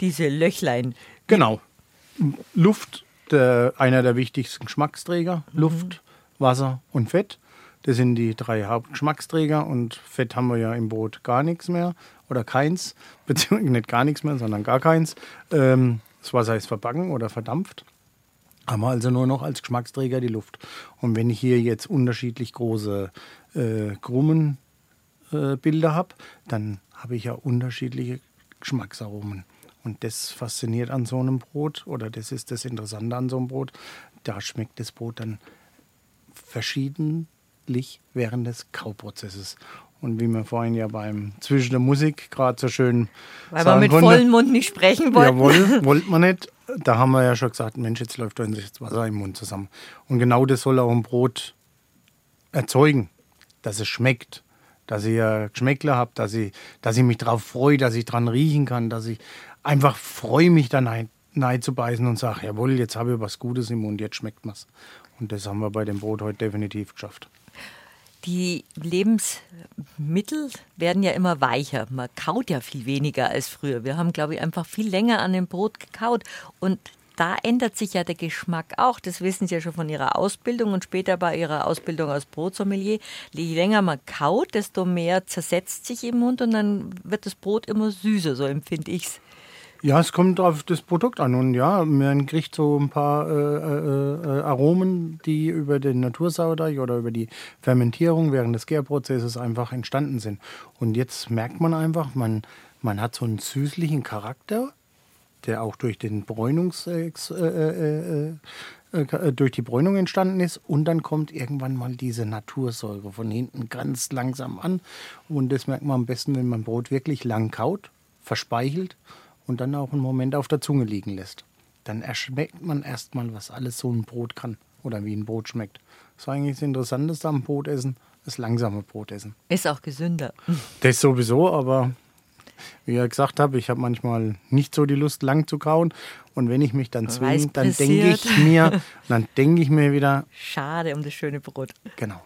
Speaker 2: diese Löchlein.
Speaker 3: Genau. Luft, der, einer der wichtigsten Geschmacksträger. Mhm. Luft, Wasser und Fett. Das sind die drei Hauptgeschmacksträger und Fett haben wir ja im Brot gar nichts mehr oder keins, beziehungsweise nicht gar nichts mehr, sondern gar keins. Ähm, das Wasser ist verbacken oder verdampft. Haben wir also nur noch als Geschmacksträger die Luft. Und wenn ich hier jetzt unterschiedlich große äh, Krumenbilder äh, habe, dann habe ich ja unterschiedliche Geschmacksaromen. Und das fasziniert an so einem Brot oder das ist das Interessante an so einem Brot. Da schmeckt das Brot dann verschiedentlich während des Kauprozesses. Und wie wir vorhin ja beim Zwischen der Musik gerade so schön.
Speaker 2: Weil wir mit konnte, vollem Mund nicht sprechen wollten.
Speaker 3: Jawohl, wollten wir nicht. Da haben wir ja schon gesagt, Mensch, jetzt läuft uns jetzt Wasser im Mund zusammen. Und genau das soll auch ein Brot erzeugen dass es schmeckt, dass ich Geschmäckler habe, dass ich, dass ich mich darauf freue, dass ich dran riechen kann, dass ich einfach freue mich dann ein, nein zu beißen und sage, jawohl, jetzt habe ich was Gutes im Mund, jetzt schmeckt es. Und das haben wir bei dem Brot heute definitiv geschafft.
Speaker 2: Die Lebensmittel werden ja immer weicher. Man kaut ja viel weniger als früher. Wir haben, glaube ich, einfach viel länger an dem Brot gekaut. Und da ändert sich ja der Geschmack auch. Das wissen Sie ja schon von Ihrer Ausbildung und später bei Ihrer Ausbildung als Brotsommelier. Je länger man kaut, desto mehr zersetzt sich im Mund und dann wird das Brot immer süßer, so empfinde ich es.
Speaker 3: Ja, es kommt auf das Produkt an und ja, man kriegt so ein paar äh, äh, äh Aromen, die über den Natursauerteig oder über die Fermentierung während des Gärprozesses einfach entstanden sind. Und jetzt merkt man einfach, man, man hat so einen süßlichen Charakter, der auch durch den Bräunungs, äh, äh, äh, durch die Bräunung entstanden ist. Und dann kommt irgendwann mal diese Natursäure von hinten ganz langsam an. Und das merkt man am besten, wenn man Brot wirklich lang kaut, verspeichelt und dann auch einen Moment auf der Zunge liegen lässt. Dann erschmeckt man erstmal, was alles so ein Brot kann oder wie ein Brot schmeckt. Das ist eigentlich das Interessanteste am Brotessen, das langsame Brotessen.
Speaker 2: Ist auch gesünder.
Speaker 3: Das sowieso, aber wie ich gesagt habe, ich habe manchmal nicht so die Lust, lang zu kauen. Und wenn ich mich dann zwinge, dann denke ich mir, dann denke ich mir wieder.
Speaker 2: Schade um das schöne Brot.
Speaker 3: Genau.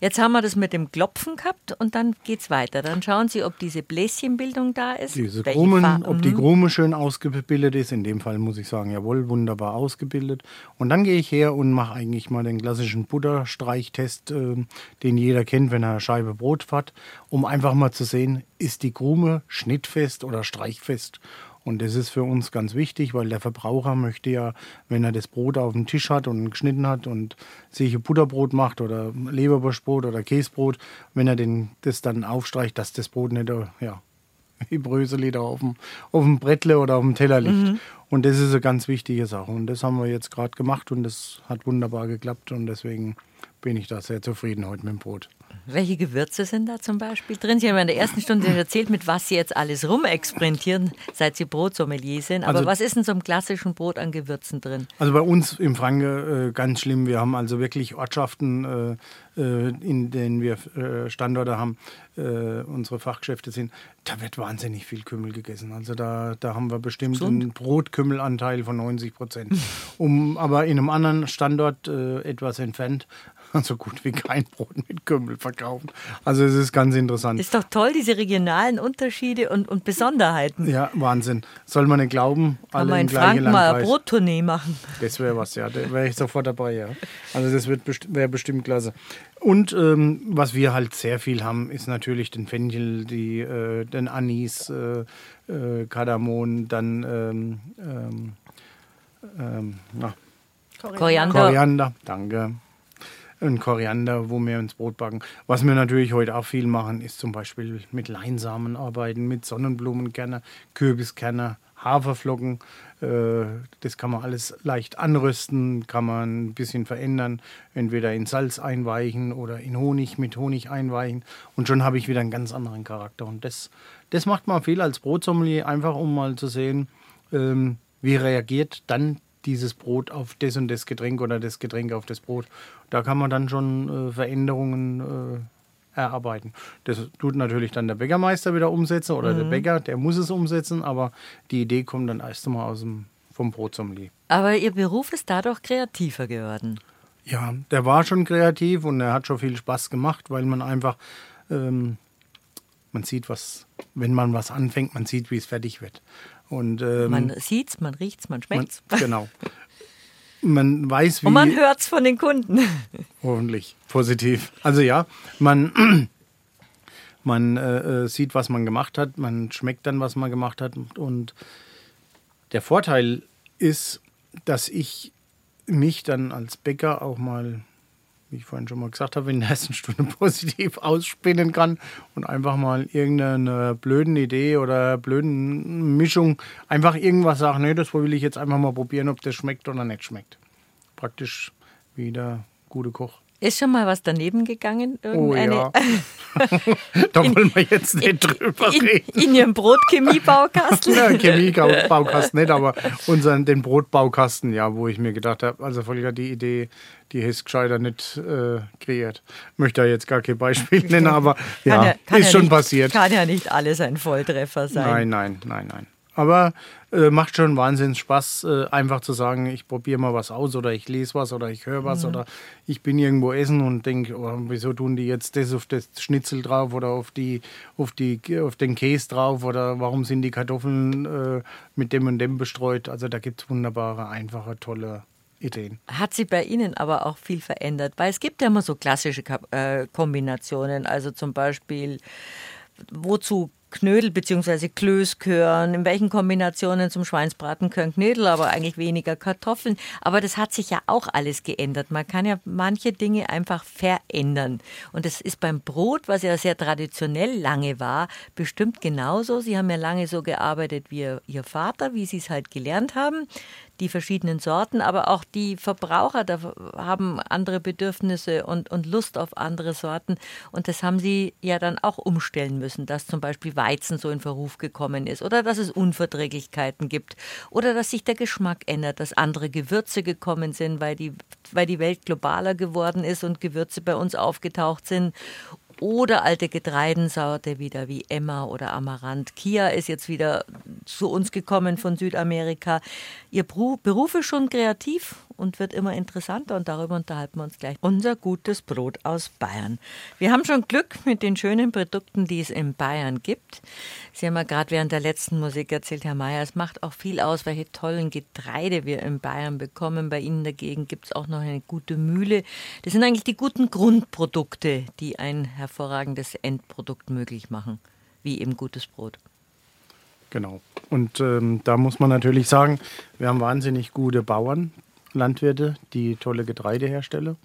Speaker 2: Jetzt haben wir das mit dem Klopfen gehabt und dann geht es weiter. Dann schauen Sie, ob diese Bläschenbildung da ist.
Speaker 3: Diese Krumen, ob die. Krume schön ausgebildet ist. In dem Fall muss ich sagen, jawohl, wunderbar ausgebildet. Und dann gehe ich her und mache eigentlich mal den klassischen Butterstreichtest, äh, den jeder kennt, wenn er eine Scheibe Brot hat, um einfach mal zu sehen, ist die Krume schnittfest oder streichfest. Und das ist für uns ganz wichtig, weil der Verbraucher möchte ja, wenn er das Brot auf dem Tisch hat und geschnitten hat und sich ein Butterbrot macht oder Leberwurstbrot oder Käsebrot, wenn er den, das dann aufstreicht, dass das Brot nicht ja, wie Bröseli da auf dem, auf dem Brettle oder auf dem Teller liegt. Mhm. Und das ist eine ganz wichtige Sache. Und das haben wir jetzt gerade gemacht und das hat wunderbar geklappt. Und deswegen bin ich da sehr zufrieden heute mit dem Brot.
Speaker 2: Welche Gewürze sind da zum Beispiel drin? Sie haben in der ersten Stunde erzählt, mit was Sie jetzt alles rumexperimentieren, seit Sie Brotsommelier sind. Aber also, was ist in so einem klassischen Brot an Gewürzen drin?
Speaker 3: Also bei uns im Franke äh, ganz schlimm. Wir haben also wirklich Ortschaften, äh, äh in denen wir äh, Standorte haben, äh, unsere Fachgeschäfte sind. Da wird wahnsinnig viel Kümmel gegessen. Also da, da haben wir bestimmt Gesund. einen Brotkümmelanteil von 90 Prozent. um, aber in einem anderen Standort äh, etwas entfernt so gut wie kein Brot mit Kümmel verkaufen. Also es ist ganz interessant.
Speaker 2: Ist doch toll, diese regionalen Unterschiede und, und Besonderheiten.
Speaker 3: Ja, Wahnsinn. Soll man nicht glauben,
Speaker 2: alle Kann in Franken mal eine Brottournee machen.
Speaker 3: Das wäre was, ja. Da wäre ich sofort dabei, ja. Also das wäre bestimmt klasse. Und ähm, was wir halt sehr viel haben, ist natürlich den Fenchel, die, äh, den Anis, äh, äh, Kardamom, dann ähm, ähm, ähm na,
Speaker 2: Koriander.
Speaker 3: Koriander, danke ein Koriander, wo wir ins Brot backen. Was wir natürlich heute auch viel machen, ist zum Beispiel mit Leinsamen arbeiten, mit Sonnenblumenkerne, Kürbiskerne, Haferflocken. Äh, das kann man alles leicht anrüsten, kann man ein bisschen verändern, entweder in Salz einweichen oder in Honig mit Honig einweichen. Und schon habe ich wieder einen ganz anderen Charakter. Und das, das macht man viel als Brotsommelier, einfach um mal zu sehen, ähm, wie reagiert dann dieses Brot auf das und das Getränk oder das Getränk auf das Brot. Da kann man dann schon äh, Veränderungen äh, erarbeiten. Das tut natürlich dann der Bäckermeister wieder umsetzen oder mhm. der Bäcker, der muss es umsetzen, aber die Idee kommt dann erst einmal aus dem, vom Brotsommelier.
Speaker 2: Aber Ihr Beruf ist dadurch kreativer geworden.
Speaker 3: Ja, der war schon kreativ und er hat schon viel Spaß gemacht, weil man einfach, ähm, man sieht was, wenn man was anfängt, man sieht, wie es fertig wird. Und, ähm,
Speaker 2: man sieht's, man riecht's, man schmeckt's.
Speaker 3: Man, genau. Man weiß, wie.
Speaker 2: Und man hört's von den Kunden.
Speaker 3: Hoffentlich positiv. Also ja, man, man äh, äh, sieht, was man gemacht hat, man schmeckt dann, was man gemacht hat. Und der Vorteil ist, dass ich mich dann als Bäcker auch mal wie ich vorhin schon mal gesagt habe, in der ersten Stunde positiv ausspinnen kann und einfach mal irgendeine blöden Idee oder blöden Mischung einfach irgendwas sagen, nee, das will ich jetzt einfach mal probieren, ob das schmeckt oder nicht schmeckt. Praktisch wie der gute Koch.
Speaker 2: Ist schon mal was daneben gegangen?
Speaker 3: Irgendeine? Oh ja. da wollen wir jetzt nicht in, drüber reden.
Speaker 2: In, in Ihrem Brotchemiebaukasten?
Speaker 3: ja, Chemiebaukasten nicht, aber unseren, den Brotbaukasten, ja, wo ich mir gedacht habe, also Volker, die Idee, die hätte gescheiter nicht äh, kreiert. Möchte da jetzt gar kein Beispiel nennen, aber ja, ja ist ja schon
Speaker 2: nicht,
Speaker 3: passiert.
Speaker 2: Kann ja nicht alles ein Volltreffer sein.
Speaker 3: Nein, nein, nein, nein. Aber äh, macht schon wahnsinnig Spaß, äh, einfach zu sagen, ich probiere mal was aus oder ich lese was oder ich höre was mhm. oder ich bin irgendwo essen und denke, oh, wieso tun die jetzt das auf das Schnitzel drauf oder auf, die, auf, die, auf den Käse drauf oder warum sind die Kartoffeln äh, mit dem und dem bestreut. Also da gibt es wunderbare, einfache, tolle Ideen.
Speaker 2: Hat sich bei Ihnen aber auch viel verändert, weil es gibt ja immer so klassische äh, Kombinationen, also zum Beispiel wozu Knödel bzw. Klöß gehören, in welchen Kombinationen zum Schweinsbraten können Knödel, aber eigentlich weniger Kartoffeln. Aber das hat sich ja auch alles geändert. Man kann ja manche Dinge einfach verändern. Und das ist beim Brot, was ja sehr traditionell lange war, bestimmt genauso. Sie haben ja lange so gearbeitet wie Ihr Vater, wie Sie es halt gelernt haben die verschiedenen Sorten, aber auch die Verbraucher da haben andere Bedürfnisse und, und Lust auf andere Sorten. Und das haben sie ja dann auch umstellen müssen, dass zum Beispiel Weizen so in Verruf gekommen ist oder dass es Unverträglichkeiten gibt oder dass sich der Geschmack ändert, dass andere Gewürze gekommen sind, weil die, weil die Welt globaler geworden ist und Gewürze bei uns aufgetaucht sind oder alte Getreidensorte wieder wie Emma oder Amaranth. Kia ist jetzt wieder zu uns gekommen von Südamerika. Ihr Beruf ist schon kreativ und wird immer interessanter und darüber unterhalten wir uns gleich. Unser gutes Brot aus Bayern. Wir haben schon Glück mit den schönen Produkten, die es in Bayern gibt. Sie haben ja gerade während der letzten Musik erzählt, Herr Mayer, es macht auch viel aus, welche tollen Getreide wir in Bayern bekommen. Bei Ihnen dagegen gibt es auch noch eine gute Mühle. Das sind eigentlich die guten Grundprodukte, die ein hervorragendes Endprodukt möglich machen, wie eben gutes Brot.
Speaker 3: Genau. Und ähm, da muss man natürlich sagen, wir haben wahnsinnig gute Bauern, Landwirte, die tolle Getreide herstellen,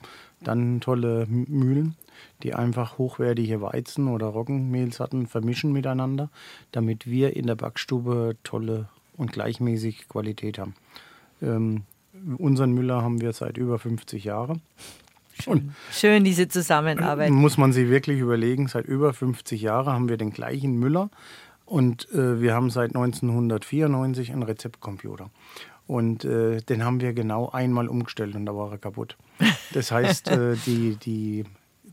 Speaker 3: dann tolle Mühlen, die einfach hochwertige Weizen- oder Roggenmehlsorten vermischen miteinander, damit wir in der Backstube tolle und gleichmäßig Qualität haben. Ähm, unseren Müller haben wir seit über 50 Jahren.
Speaker 2: Schön. Schön, diese Zusammenarbeit.
Speaker 3: Muss man sich wirklich überlegen, seit über 50 Jahren haben wir den gleichen Müller und äh, wir haben seit 1994 einen Rezeptcomputer. Und äh, den haben wir genau einmal umgestellt und da war er kaputt. Das heißt, äh, die, die,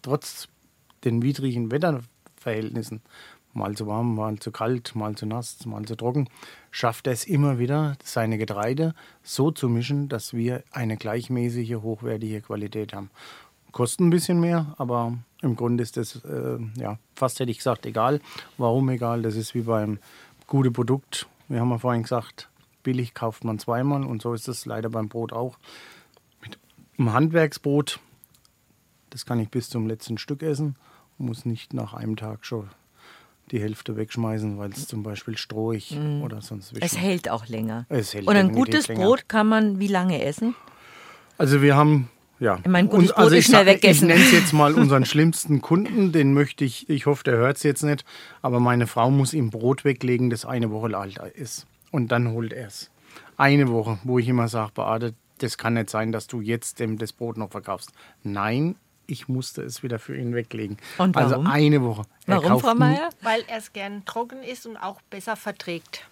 Speaker 3: trotz den widrigen Wetterverhältnissen, mal zu warm, mal zu kalt, mal zu nass, mal zu trocken, schafft er es immer wieder, seine Getreide so zu mischen, dass wir eine gleichmäßige, hochwertige Qualität haben. Kostet ein bisschen mehr, aber im Grunde ist das, äh, ja, fast hätte ich gesagt, egal. Warum egal? Das ist wie beim guten Produkt. Wir haben ja vorhin gesagt, billig kauft man zweimal und so ist es leider beim Brot auch. Mit einem Handwerksbrot, das kann ich bis zum letzten Stück essen, muss nicht nach einem Tag schon die Hälfte wegschmeißen, weil es zum Beispiel strohig mm. oder sonst
Speaker 2: Es hält auch länger.
Speaker 3: Es hält
Speaker 2: und ein gutes. Brot kann man wie lange essen?
Speaker 3: Also wir haben ja.
Speaker 2: Ich meine, gutes Brot also ist schnell weggessen.
Speaker 3: Ich nenne es jetzt mal unseren schlimmsten Kunden, den möchte ich, ich hoffe, der hört es jetzt nicht, aber meine Frau muss ihm Brot weglegen, das eine Woche alt ist und dann holt er es. Eine Woche, wo ich immer sage, Beate, das kann nicht sein, dass du jetzt dem das Brot noch verkaufst. Nein, ich musste es wieder für ihn weglegen.
Speaker 2: Und
Speaker 3: also warum? Also eine Woche.
Speaker 2: Er warum, Frau Meier?
Speaker 4: Weil er es gern trocken ist und auch besser verträgt.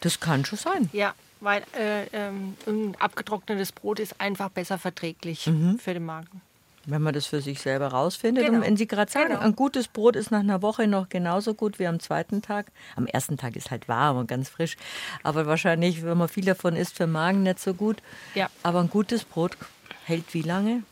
Speaker 2: Das kann schon sein.
Speaker 4: Ja, weil äh, ähm, ein abgetrocknetes Brot ist einfach besser verträglich mhm. für den Magen.
Speaker 2: Wenn man das für sich selber rausfindet. Genau. Und wenn Sie gerade sagen, genau. ein gutes Brot ist nach einer Woche noch genauso gut wie am zweiten Tag. Am ersten Tag ist halt warm und ganz frisch. Aber wahrscheinlich, wenn man viel davon isst, für den Magen nicht so gut.
Speaker 4: Ja.
Speaker 2: Aber ein gutes Brot hält wie lange?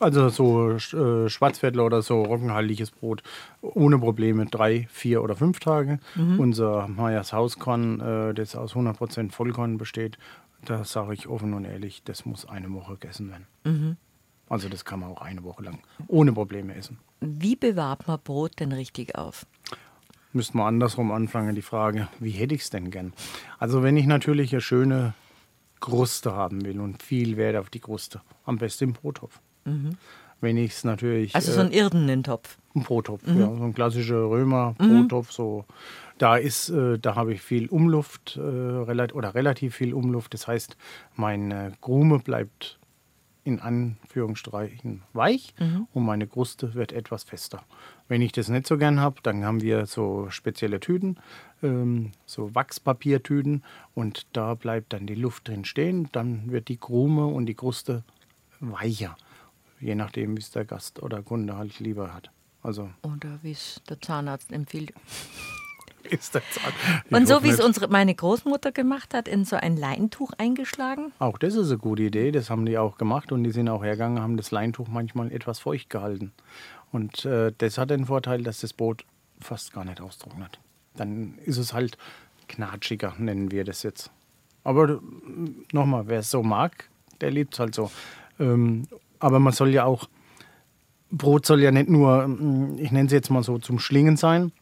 Speaker 3: Also so äh, Schwarzviertler oder so roggenhaltiges Brot ohne Probleme drei, vier oder fünf Tage. Mhm. Unser Mayas Hauskorn, äh, das aus 100% Vollkorn besteht, da sage ich offen und ehrlich, das muss eine Woche gegessen werden. Mhm. Also das kann man auch eine Woche lang ohne Probleme essen.
Speaker 2: Wie bewahrt man Brot denn richtig auf?
Speaker 3: Müssten wir andersrum anfangen, die Frage, wie hätte ich es denn gern? Also wenn ich natürlich eine schöne Kruste haben will und viel Wert auf die Kruste, am besten im Brottopf. Mhm. Wenn ich es natürlich...
Speaker 2: Also so ein äh, irdenen Topf?
Speaker 3: Ein Brottopf, mhm. ja. So ein klassischer Römer-Brottopf, mhm. so da ist, äh, da habe ich viel Umluft äh, oder relativ viel Umluft. Das heißt, meine Krume bleibt in Anführungsstrichen weich mhm. und meine Kruste wird etwas fester. Wenn ich das nicht so gern habe, dann haben wir so spezielle Tüten, ähm, so Wachspapiertüten und da bleibt dann die Luft drin stehen. Dann wird die Krume und die Kruste weicher, je nachdem, wie es der Gast oder Kunde halt lieber hat. Also
Speaker 2: oder wie es der Zahnarzt empfiehlt
Speaker 3: ist das
Speaker 2: Und so wie es unsere, meine Großmutter gemacht hat, in so ein Leintuch eingeschlagen?
Speaker 3: Auch das ist eine gute Idee, das haben die auch gemacht und die sind auch hergegangen, haben das Leintuch manchmal etwas feucht gehalten. Und äh, das hat den Vorteil, dass das Brot fast gar nicht austrocknet. Dann ist es halt knatschiger, nennen wir das jetzt. Aber äh, nochmal, wer es so mag, der liebt es halt so. Ähm, aber man soll ja auch, Brot soll ja nicht nur, ich nenne es jetzt mal so, zum Schlingen sein,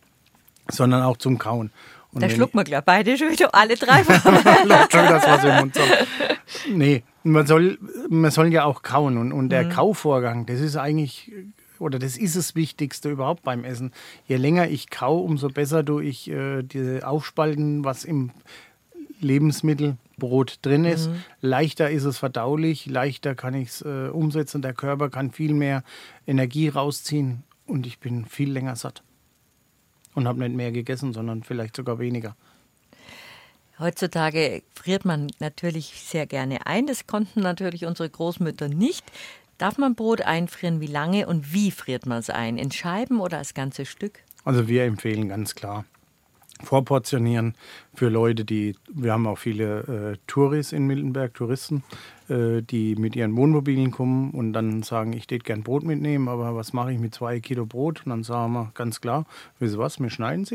Speaker 3: sondern auch zum Kauen. Und
Speaker 2: Da schlucken wir gleich beide schon wieder, alle drei.
Speaker 3: läuft schon das Wasser im Mund zusammen. Nee, man soll, man soll ja auch kauen. Und, und der Kauvorgang, das ist eigentlich, oder das ist das Wichtigste überhaupt beim Essen. Je länger ich kau, umso besser tue ich äh, diese Aufspalten, was im Lebensmittelbrot drin ist. Leichter ist es verdaulich, leichter kann ich es äh, umsetzen. Der Körper kann viel mehr Energie rausziehen und ich bin viel länger satt. Und habe nicht mehr gegessen, sondern vielleicht sogar weniger.
Speaker 2: Heutzutage friert man natürlich sehr gerne ein. Das konnten natürlich unsere Großmütter nicht. Darf man Brot einfrieren? Wie lange und wie friert man es ein? In Scheiben oder als ganzes Stück?
Speaker 3: Also wir empfehlen ganz klar vorportionieren für Leute, die, wir haben auch viele äh, Touris in Miltenberg, Touristen, äh, die mit ihren Wohnmobilen kommen und dann sagen, ich hätte gern Brot mitnehmen, aber was mache ich mit zwei Kilo Brot? Und dann sagen wir ganz klar, wisst ihr was, wir schneiden es.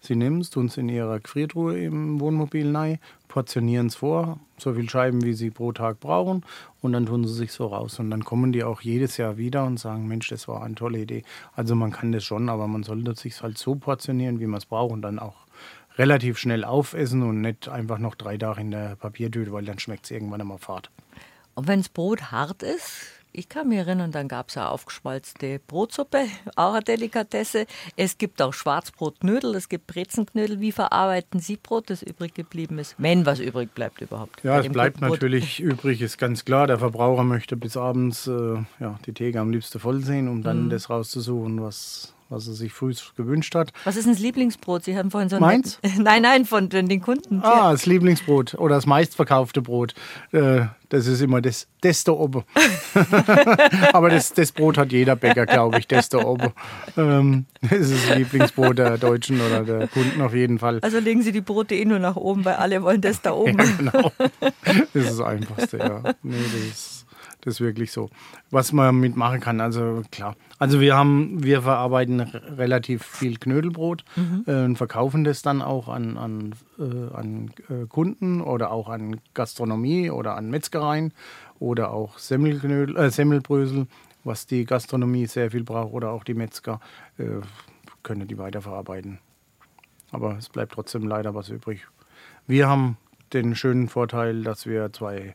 Speaker 3: Sie nehmen es, tun es in ihrer Gefriertruhe im Wohnmobil rein, portionieren es vor, so viele Scheiben, wie sie pro Tag brauchen, und dann tun sie sich so raus. Und dann kommen die auch jedes Jahr wieder und sagen, Mensch, das war eine tolle Idee. Also man kann das schon, aber man sollte sich halt so portionieren, wie man es braucht und dann auch relativ schnell aufessen und nicht einfach noch drei Tage in der Papiertüte, weil dann schmeckt es irgendwann einmal fad.
Speaker 2: Und wenn das Brot hart ist, ich kann mich erinnern, dann gab es eine aufgeschmalzte Brotsuppe, auch eine Delikatesse. Es gibt auch Schwarzbrotknödel, es gibt Brezenknödel. Wie verarbeiten Sie Brot, das übrig geblieben ist? Wenn was übrig bleibt überhaupt.
Speaker 3: Ja, es bleibt natürlich übrig, ist ganz klar. Der Verbraucher möchte bis abends äh, ja, die Theke am liebsten voll sehen, um
Speaker 2: Mhm.
Speaker 3: dann das rauszusuchen, was, was er sich früh gewünscht hat.
Speaker 2: Was ist denn das Lieblingsbrot? Sie haben vorhin so ein
Speaker 3: Meins?
Speaker 2: Nein, nein, von den den Kunden.
Speaker 3: Ah, das Lieblingsbrot oder das meistverkaufte Brot. Äh, das ist immer das, das da oben. Aber das, das Brot hat jeder Bäcker, glaube ich, das da oben. Ähm, das ist das Lieblingsbrot der Deutschen oder der Kunden auf jeden Fall.
Speaker 2: Also legen Sie die Brote eh nur nach oben, weil alle wollen das da oben.
Speaker 3: genau. Das ist das Einfachste, ja. Nee, das ist, das ist wirklich so. Was man mitmachen kann, also klar. Also wir haben, wir verarbeiten relativ viel Knödelbrot äh, und verkaufen das dann auch an, an, äh, an äh, Kunden oder auch an Gastronomie oder an Metzgereien oder auch Semmelknödel, äh, Semmelbrösel, was die Gastronomie sehr viel braucht oder auch die Metzger äh, können die weiterverarbeiten. Aber es bleibt trotzdem leider was übrig. Wir haben den schönen Vorteil, dass wir zwei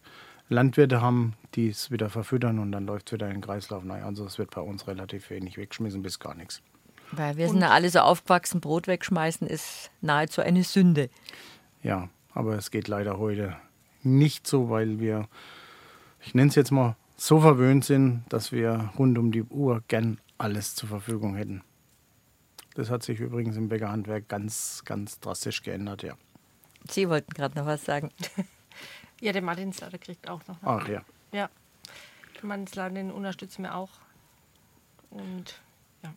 Speaker 3: Landwirte haben, die es wieder verfüttern und dann läuft es wieder in den Kreislauf. Nein, also es wird bei uns relativ wenig weggeschmissen bis gar nichts.
Speaker 2: Weil wir sind ja alle so aufgewachsen, Brot wegschmeißen ist nahezu eine Sünde.
Speaker 3: Ja, aber es geht leider heute nicht so, weil wir, ich nenne es jetzt mal, so verwöhnt sind, dass wir rund um die Uhr gern alles zur Verfügung hätten. Das hat sich übrigens im Bäckerhandwerk ganz, ganz drastisch geändert, ja.
Speaker 2: Sie wollten gerade noch was sagen.
Speaker 4: Ja, der Martinslader kriegt auch noch.
Speaker 3: Ach ja.
Speaker 4: Ja, der Martinslader, den unterstützen wir auch. Und ja,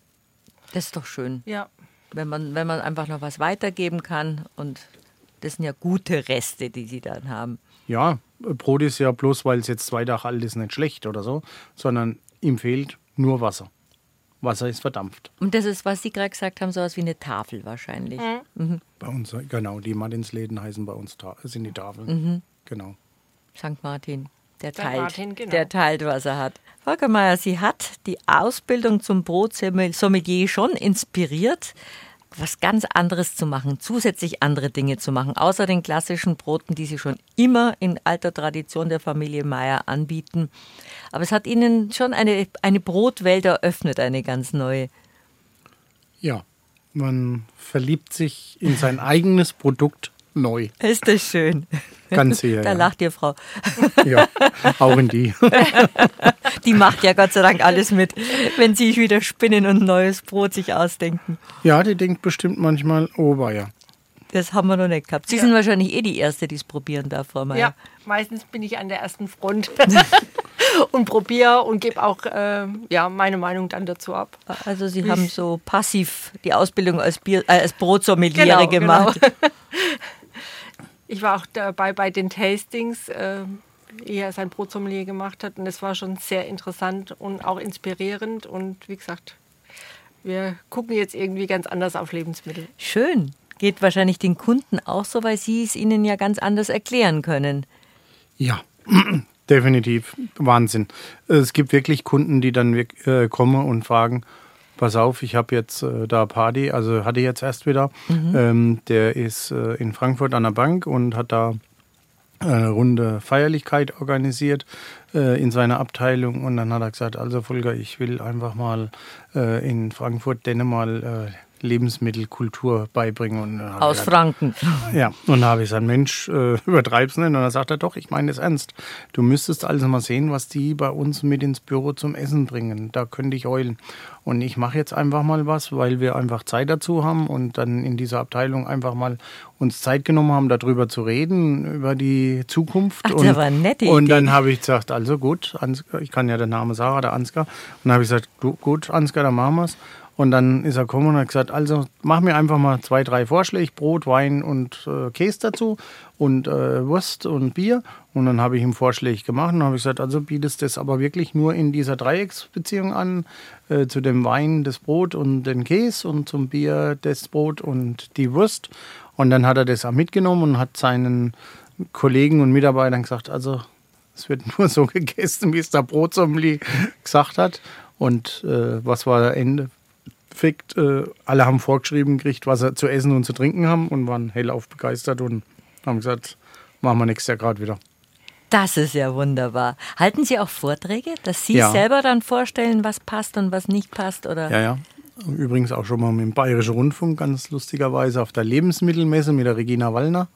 Speaker 2: Das ist doch schön,
Speaker 4: ja,
Speaker 2: wenn man, wenn man einfach noch was weitergeben kann. Und das sind ja gute Reste, die Sie dann haben.
Speaker 3: Ja, Brot ist ja bloß, weil es jetzt zwei Tage alt ist, nicht schlecht oder so, sondern ihm fehlt nur Wasser. Wasser ist verdampft.
Speaker 2: Und das ist, was Sie gerade gesagt haben, sowas wie eine Tafel wahrscheinlich.
Speaker 3: Bei uns, genau, die Martinsläden heißen bei uns, sind die Tafeln. Genau.
Speaker 2: St. Martin, der
Speaker 4: St.
Speaker 2: teilt,
Speaker 4: Martin, genau.
Speaker 2: der teilt, was er hat. Volker Meier, Sie hat die Ausbildung zum Brotsommelier schon inspiriert, was ganz anderes zu machen, zusätzlich andere Dinge zu machen, außer den klassischen Broten, die Sie schon immer in alter Tradition der Familie Meier anbieten. Aber es hat Ihnen schon eine, eine Brotwelt eröffnet, eine ganz neue.
Speaker 3: Ja, man verliebt sich in sein eigenes Produkt neu.
Speaker 2: Ist das schön?
Speaker 3: Ganz sicher.
Speaker 2: Da
Speaker 3: ja.
Speaker 2: lacht Ihre Frau.
Speaker 3: ja, auch in die.
Speaker 2: Die macht ja Gott sei Dank alles mit, wenn Sie wieder spinnen und neues Brot sich ausdenken.
Speaker 3: Ja, die denkt bestimmt manchmal, oh ja.
Speaker 2: Das haben wir noch nicht gehabt. Sie
Speaker 4: Ja.
Speaker 2: sind wahrscheinlich eh die Erste, die es probieren darf, Frau Meier.
Speaker 4: ja, meistens bin ich an der ersten Front und probiere und gebe auch äh, ja, meine Meinung dann dazu ab.
Speaker 2: Also Sie haben so passiv die Ausbildung als, Bier, äh, als Brotsommeliere
Speaker 4: Genau,
Speaker 2: gemacht.
Speaker 4: Ich war auch dabei bei den Tastings, äh, ehe er sein Brotsommelier gemacht hat. Und es war schon sehr interessant und auch inspirierend. Und wie gesagt, wir gucken jetzt irgendwie ganz anders auf Lebensmittel.
Speaker 2: Schön. Geht wahrscheinlich den Kunden auch so, weil Sie es ihnen ja ganz anders erklären können.
Speaker 3: Ja, definitiv Wahnsinn. Es gibt wirklich Kunden, die dann äh, kommen und fragen, pass auf, ich habe jetzt äh, da Party, also hatte jetzt erst wieder, ähm, der ist äh, in Frankfurt an der Bank und hat da eine runde Feierlichkeit organisiert äh, in seiner Abteilung. Und dann hat er gesagt, also Volker, ich will einfach mal äh, in Frankfurt denen mal äh, Lebensmittelkultur beibringen. Und ich
Speaker 2: Aus
Speaker 3: gesagt,
Speaker 2: Franken.
Speaker 3: ja, und da habe ich gesagt, Mensch, äh, übertreib's nicht. Und dann sagt er, doch, ich meine das ernst. Du müsstest also mal sehen, was die bei uns mit ins Büro zum Essen bringen. Da könnte ich heulen. Und ich mache jetzt einfach mal was, weil wir einfach Zeit dazu haben und dann in dieser Abteilung einfach mal uns Zeit genommen haben, darüber zu reden, über die Zukunft.
Speaker 2: Ach, das
Speaker 3: und,
Speaker 2: war eine nette
Speaker 3: Und dann habe ich gesagt, also gut, Ansgar, ich kann ja den Namen sagen, der Ansgar. Und dann habe ich gesagt, gut, Ansgar, dann machen wir's. Und dann ist er gekommen und hat gesagt, also mach mir einfach mal zwei, drei Vorschläge, Brot, Wein und äh, Käse dazu und äh, Wurst und Bier. Und dann habe ich ihm Vorschläge gemacht und habe gesagt, also bietest das aber wirklich nur in dieser Dreiecksbeziehung an, äh, zu dem Wein das Brot und den Käse und zum Bier das Brot und die Wurst. Und dann hat er das auch mitgenommen und hat seinen Kollegen und Mitarbeitern gesagt, also es wird nur so gegessen, wie es der Brotsommelier gesagt hat. Und äh, was war der Ende? Endeffekt, äh, alle haben vorgeschrieben gekriegt, was sie zu essen und zu trinken haben und waren hellauf begeistert und haben gesagt, machen wir nächstes Jahr gerade wieder.
Speaker 2: Das ist ja wunderbar. Halten Sie auch Vorträge, dass Sie
Speaker 3: Ja.
Speaker 2: selber dann vorstellen, was passt und was nicht passt? Oder?
Speaker 3: Ja, ja. Übrigens auch schon mal mit dem Bayerischen Rundfunk, ganz lustigerweise, auf der Lebensmittelmesse mit der Regina Wallner.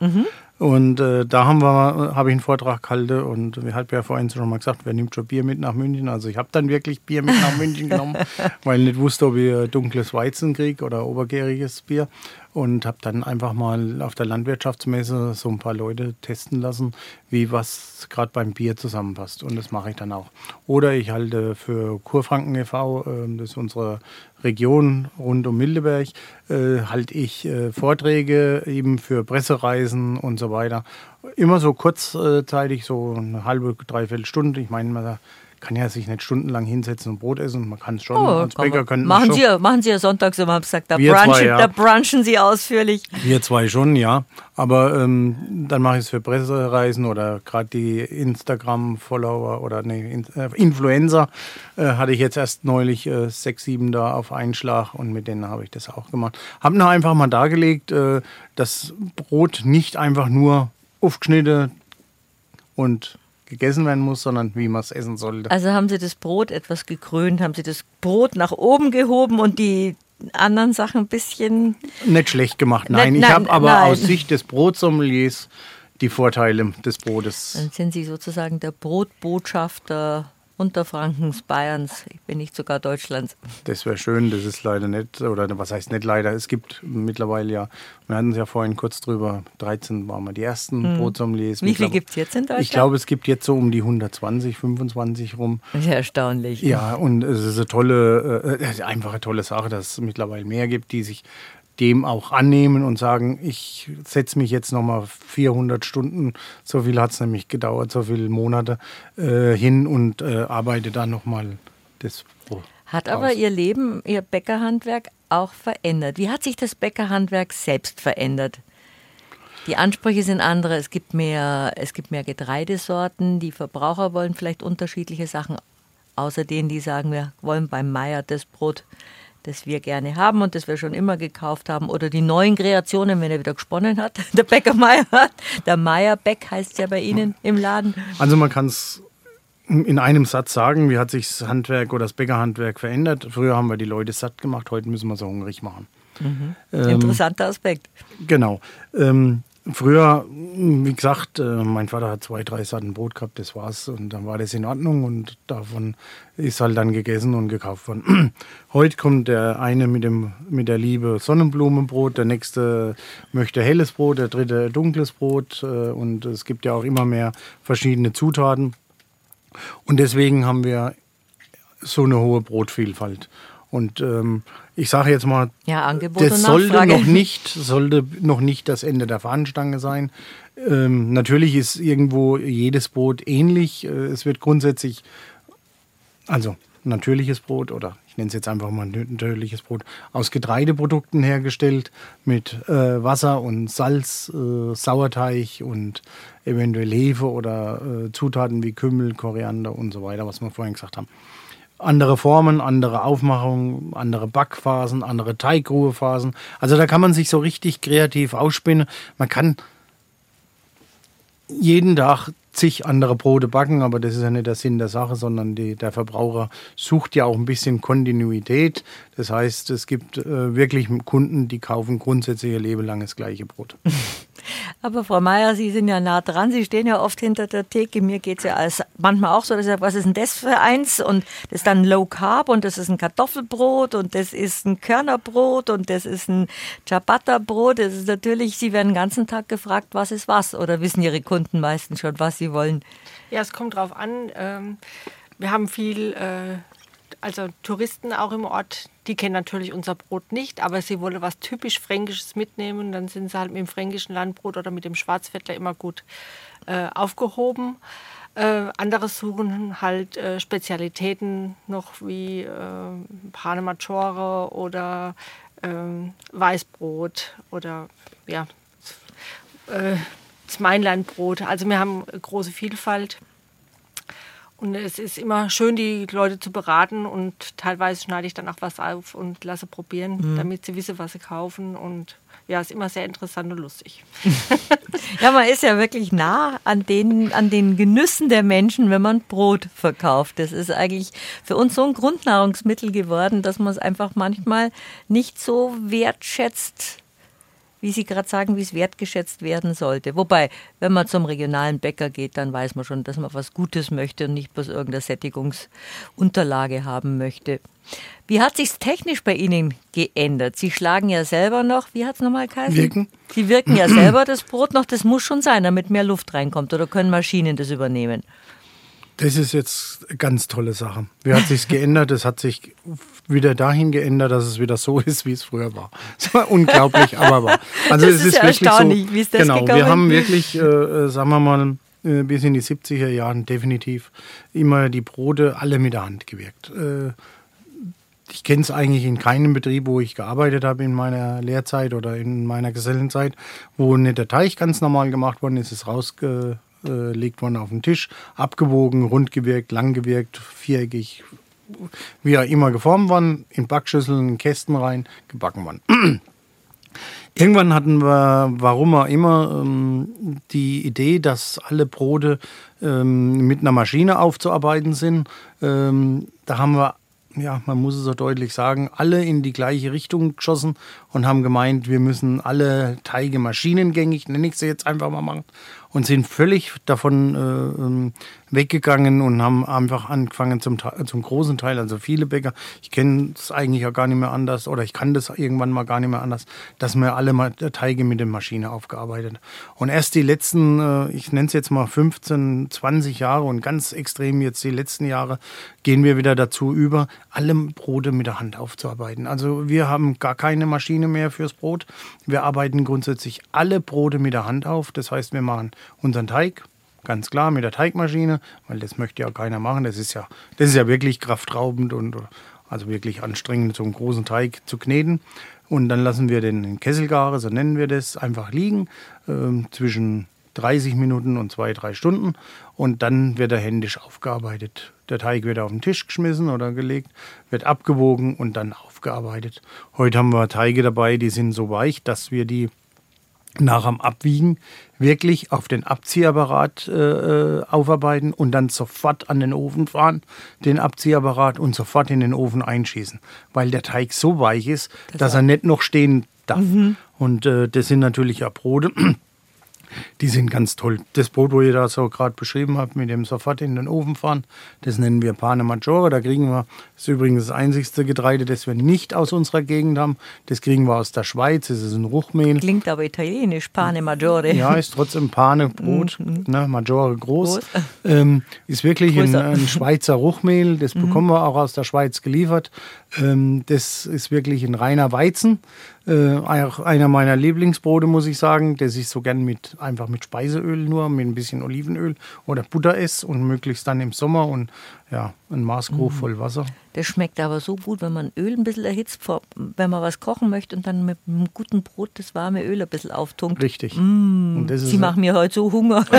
Speaker 3: Und äh, da haben wir, habe ich einen Vortrag gehalten und wir hatten ja vorhin schon mal gesagt, wer nimmt schon Bier mit nach München? Also ich habe dann wirklich Bier mit nach München genommen, weil ich nicht wusste, ob ich dunkles Weizen kriege oder obergäriges Bier. Und habe dann einfach mal auf der Landwirtschaftsmesse so ein paar Leute testen lassen, wie was gerade beim Bier zusammenpasst. Und das mache ich dann auch. Oder ich halte für Kurfranken e.V., äh, das ist unsere Region rund um Mildeberg, äh, halte ich äh, Vorträge eben für Pressereisen und so weiter. Immer so kurzzeitig, so eine halbe, dreiviertel Stunde. Ich meine, man kann ja sich nicht stundenlang hinsetzen und Brot essen. Man kann es schon.
Speaker 2: Oh,
Speaker 3: Als Bäcker können
Speaker 2: machen. Sie machen Sie ja sonntags immer, hab gesagt, da,
Speaker 3: Wir zwei,
Speaker 2: brunchen,
Speaker 3: ja.
Speaker 2: da brunchen Sie ausführlich.
Speaker 3: Wir zwei schon, ja. Aber ähm, dann mache ich es für Pressereisen oder gerade die Instagram-Follower oder nee, In äh, Influencer äh, hatte ich jetzt erst neulich äh, sechs, sieben da auf einen Schlag und mit denen habe ich das auch gemacht. Habe noch einfach mal dargelegt, äh, dass Brot nicht einfach nur aufgeschnitten und gegessen werden muss, sondern wie man es essen sollte.
Speaker 2: Also haben Sie das Brot etwas gekrönt, haben Sie das Brot nach oben gehoben und die anderen Sachen ein bisschen.
Speaker 3: Nicht schlecht gemacht, nein.
Speaker 2: Nein,
Speaker 3: ich habe aber
Speaker 2: nein.
Speaker 3: aus Sicht des Brotsommeliers die Vorteile des Brotes.
Speaker 2: Dann sind Sie sozusagen der Brotbotschafter Unterfrankens, Bayerns, wenn nicht sogar Deutschlands.
Speaker 3: Das wäre schön, das ist leider nicht, oder was heißt nicht leider, es gibt mittlerweile ja, wir hatten es ja vorhin kurz drüber, 13 waren wir die ersten Brotsommeliers.
Speaker 2: Hm. Wie viel
Speaker 3: Mittler-
Speaker 2: gibt es jetzt in Deutschland?
Speaker 3: Ich glaube, es gibt jetzt so um die 120, 25 rum.
Speaker 2: Das ist ja erstaunlich.
Speaker 3: Ja, und es ist eine tolle, äh, einfach eine tolle Sache, dass es mittlerweile mehr gibt, die sich dem auch annehmen und sagen, ich setze mich jetzt nochmal 400 Stunden, so viel hat es nämlich gedauert, so viele Monate äh, hin und äh, arbeite dann nochmal das Brot.
Speaker 2: Hat aber
Speaker 3: aus.
Speaker 2: Ihr Leben, Ihr Bäckerhandwerk auch verändert. Wie hat sich das Bäckerhandwerk selbst verändert? Die Ansprüche sind andere, es gibt mehr, es gibt mehr Getreidesorten, die Verbraucher wollen vielleicht unterschiedliche Sachen, außer denen, die sagen, wir wollen beim Meier das Brot, das wir gerne haben und das wir schon immer gekauft haben. Oder die neuen Kreationen, wenn er wieder gesponnen hat, der Bäcker Meier hat. Der Meier Bäck heißt ja bei Ihnen im Laden.
Speaker 3: Also man kann es in einem Satz sagen, wie hat sich das Handwerk oder das Bäckerhandwerk verändert. Früher haben wir die Leute satt gemacht, heute müssen wir sie hungrig machen. Ähm,
Speaker 2: Interessanter Aspekt.
Speaker 3: Genau. Ähm, früher, wie gesagt, äh, mein Vater hat zwei, drei Satten Brot gehabt, das war's. Und dann war das in Ordnung und davon ist halt dann gegessen und gekauft worden. Heute kommt der eine mit, dem, mit der Liebe Sonnenblumenbrot, der nächste möchte helles Brot, der dritte dunkles Brot. Äh, und es gibt ja auch immer mehr verschiedene Zutaten. Und deswegen haben wir so eine hohe Brotvielfalt. Und ähm, ich sage jetzt mal,
Speaker 2: Ja, Angebot
Speaker 3: das sollte noch nicht, sollte noch nicht das Ende der Fahnenstange sein. Ähm, natürlich ist irgendwo jedes Brot ähnlich. Äh, Es wird grundsätzlich, also natürliches Brot oder ich nenne es jetzt einfach mal natürliches Brot, aus Getreideprodukten hergestellt mit äh, Wasser und Salz, äh, Sauerteig und eventuell Hefe oder äh, Zutaten wie Kümmel, Koriander und so weiter, was wir vorhin gesagt haben. Andere Formen, andere Aufmachungen, andere Backphasen, andere Teigruhephasen. Also da kann man sich so richtig kreativ ausspinnen. Man kann jeden Tag zig andere Brote backen, aber das ist ja nicht der Sinn der Sache, sondern die, der Verbraucher sucht ja auch ein bisschen Kontinuität. Das heißt, es gibt äh, wirklich Kunden, die kaufen grundsätzlich ihr Leben lang das gleiche Brot.
Speaker 2: Aber Frau Meier, Sie sind ja nah dran. Sie stehen ja oft hinter der Theke. Mir geht es ja als manchmal auch so, dass ich sage, was ist denn das für eins? Und das ist dann Low Carb und das ist ein Kartoffelbrot und das ist ein Körnerbrot und das ist ein Ciabatta-Brot. Das ist natürlich, Sie werden den ganzen Tag gefragt, was ist was? Oder wissen Ihre Kunden meistens schon, was sie wollen?
Speaker 4: Ja, es kommt drauf an. Ähm, wir haben viel äh, also Touristen auch im Ort, die kennen natürlich unser Brot nicht, aber sie wollen was typisch Fränkisches mitnehmen. Dann sind sie halt mit dem fränkischen Landbrot oder mit dem Schwarzfettler immer gut äh, aufgehoben. Äh, andere suchen halt äh, Spezialitäten noch wie äh, Pane Maggiore oder ähm, Weißbrot oder ja, äh, das Mainlandbrot. Also wir haben große Vielfalt. Und es ist immer schön, die Leute zu beraten und teilweise schneide ich dann auch was auf und lasse probieren, mhm. damit sie wissen, was sie kaufen. Und ja, ist immer sehr interessant und lustig.
Speaker 2: ja, man ist ja wirklich nah an den, an den Genüssen der Menschen, wenn man Brot verkauft. Das ist eigentlich für uns so ein Grundnahrungsmittel geworden, dass man es einfach manchmal nicht so wertschätzt, wie Sie gerade sagen, wie es wertgeschätzt werden sollte. Wobei, wenn man zum regionalen Bäcker geht, dann weiß man schon, dass man was Gutes möchte und nicht bloß irgendeine Sättigungsunterlage haben möchte. Wie hat sich technisch bei Ihnen geändert? Sie schlagen ja selber noch, wie hat es nochmal geheißen?
Speaker 3: Wirken.
Speaker 2: Sie wirken ja selber das Brot noch, das muss schon sein, damit mehr Luft reinkommt. Oder können Maschinen das übernehmen?
Speaker 3: Das ist jetzt eine ganz tolle Sache. Wie hat sich geändert? Es hat sich wieder dahin geändert, dass es wieder so ist, wie es früher war. Es war unglaublich, aber wahr.
Speaker 2: Also das es ist, ist ja wirklich erstaunlich,
Speaker 3: so,
Speaker 2: wie ist das
Speaker 3: Genau,
Speaker 2: gekommen?
Speaker 3: wir haben wirklich, äh, äh sagen wir mal, äh, bis in die 70er Jahren definitiv immer die Brote alle mit der Hand gewirkt. Äh, ich kenne es eigentlich in keinem Betrieb, wo ich gearbeitet habe in meiner Lehrzeit oder in meiner Gesellenzeit, wo nicht der Teig ganz normal gemacht worden ist, ist rausge äh, legt man auf den Tisch, abgewogen, rund gewirkt, lang gewirkt, viereckig, wie er immer geformt worden, in Backschüsseln, in Kästen rein, gebacken worden. Irgendwann hatten wir, warum auch immer, ähm, die Idee, dass alle Brote ähm, mit einer Maschine aufzuarbeiten sind. Ähm, da haben wir ja, man muss es so deutlich sagen, alle in die gleiche Richtung geschossen und haben gemeint, wir müssen alle Teige maschinengängig, nenne ich sie jetzt einfach mal machen, und sind völlig davon äh, ähm, weggegangen und haben einfach angefangen zum, zum großen Teil, also viele Bäcker, ich kenne es eigentlich auch gar nicht mehr anders oder ich kann das irgendwann mal gar nicht mehr anders, dass wir alle mal Teige mit der Maschine aufgearbeitet. Und erst die letzten, äh, ich nenne es jetzt mal 15, 20 Jahre und ganz extrem jetzt die letzten Jahre, gehen wir wieder dazu über, alle Brote mit der Hand aufzuarbeiten. Also wir haben gar keine Maschine mehr fürs Brot. Wir arbeiten grundsätzlich alle Brote mit der Hand auf. Das heißt, wir machen unseren Teig, Ganz klar mit der Teigmaschine, weil das möchte ja keiner machen. Das ist ja, das ist ja wirklich kraftraubend und also wirklich anstrengend, so einen großen Teig zu kneten. Und dann lassen wir den Kesselgare, so nennen wir das, einfach liegen äh, zwischen 30 Minuten und zwei, drei Stunden. Und dann wird er händisch aufgearbeitet. Der Teig wird auf den Tisch geschmissen oder gelegt, wird abgewogen und dann aufgearbeitet. Heute haben wir Teige dabei, die sind so weich, dass wir die nach dem Abwiegen wirklich auf den Abziehapparat äh, äh, aufarbeiten und dann sofort an den Ofen fahren, den Abziehapparat und sofort in den Ofen einschießen, weil der Teig so weich ist, das dass er nicht noch stehen darf. Mhm. Und äh, das sind natürlich auch Brote. Die sind ganz toll. Das Brot, wo ihr da so gerade beschrieben habt, mit dem sofort in den Ofen fahren, das nennen wir Pane Maggiore. Da kriegen wir, das ist übrigens das einzigste Getreide, das wir nicht aus unserer Gegend haben. Das kriegen wir aus der Schweiz. Das ist ein Ruchmehl.
Speaker 2: Klingt aber italienisch, Pane Maggiore.
Speaker 3: Ja, ist trotzdem Pane Brot, mhm. ne, Maggiore groß. groß. Ähm, ist wirklich ein, ein, Schweizer Ruchmehl. Das mhm. bekommen wir auch aus der Schweiz geliefert. Ähm, das ist wirklich ein reiner Weizen. Äh, einer meiner Lieblingsbrote, muss ich sagen, der sich so gern mit einfach mit Speiseöl nur, mit ein bisschen Olivenöl oder Butter ess und möglichst dann im Sommer und ja, ein Maßkrug mhm. voll Wasser.
Speaker 2: Das schmeckt aber so gut, wenn man Öl ein bisschen erhitzt, wenn man was kochen möchte und dann mit einem guten Brot das warme Öl ein bisschen auftunkt.
Speaker 3: Richtig.
Speaker 2: Mm, Sie machen mir heute so Hunger.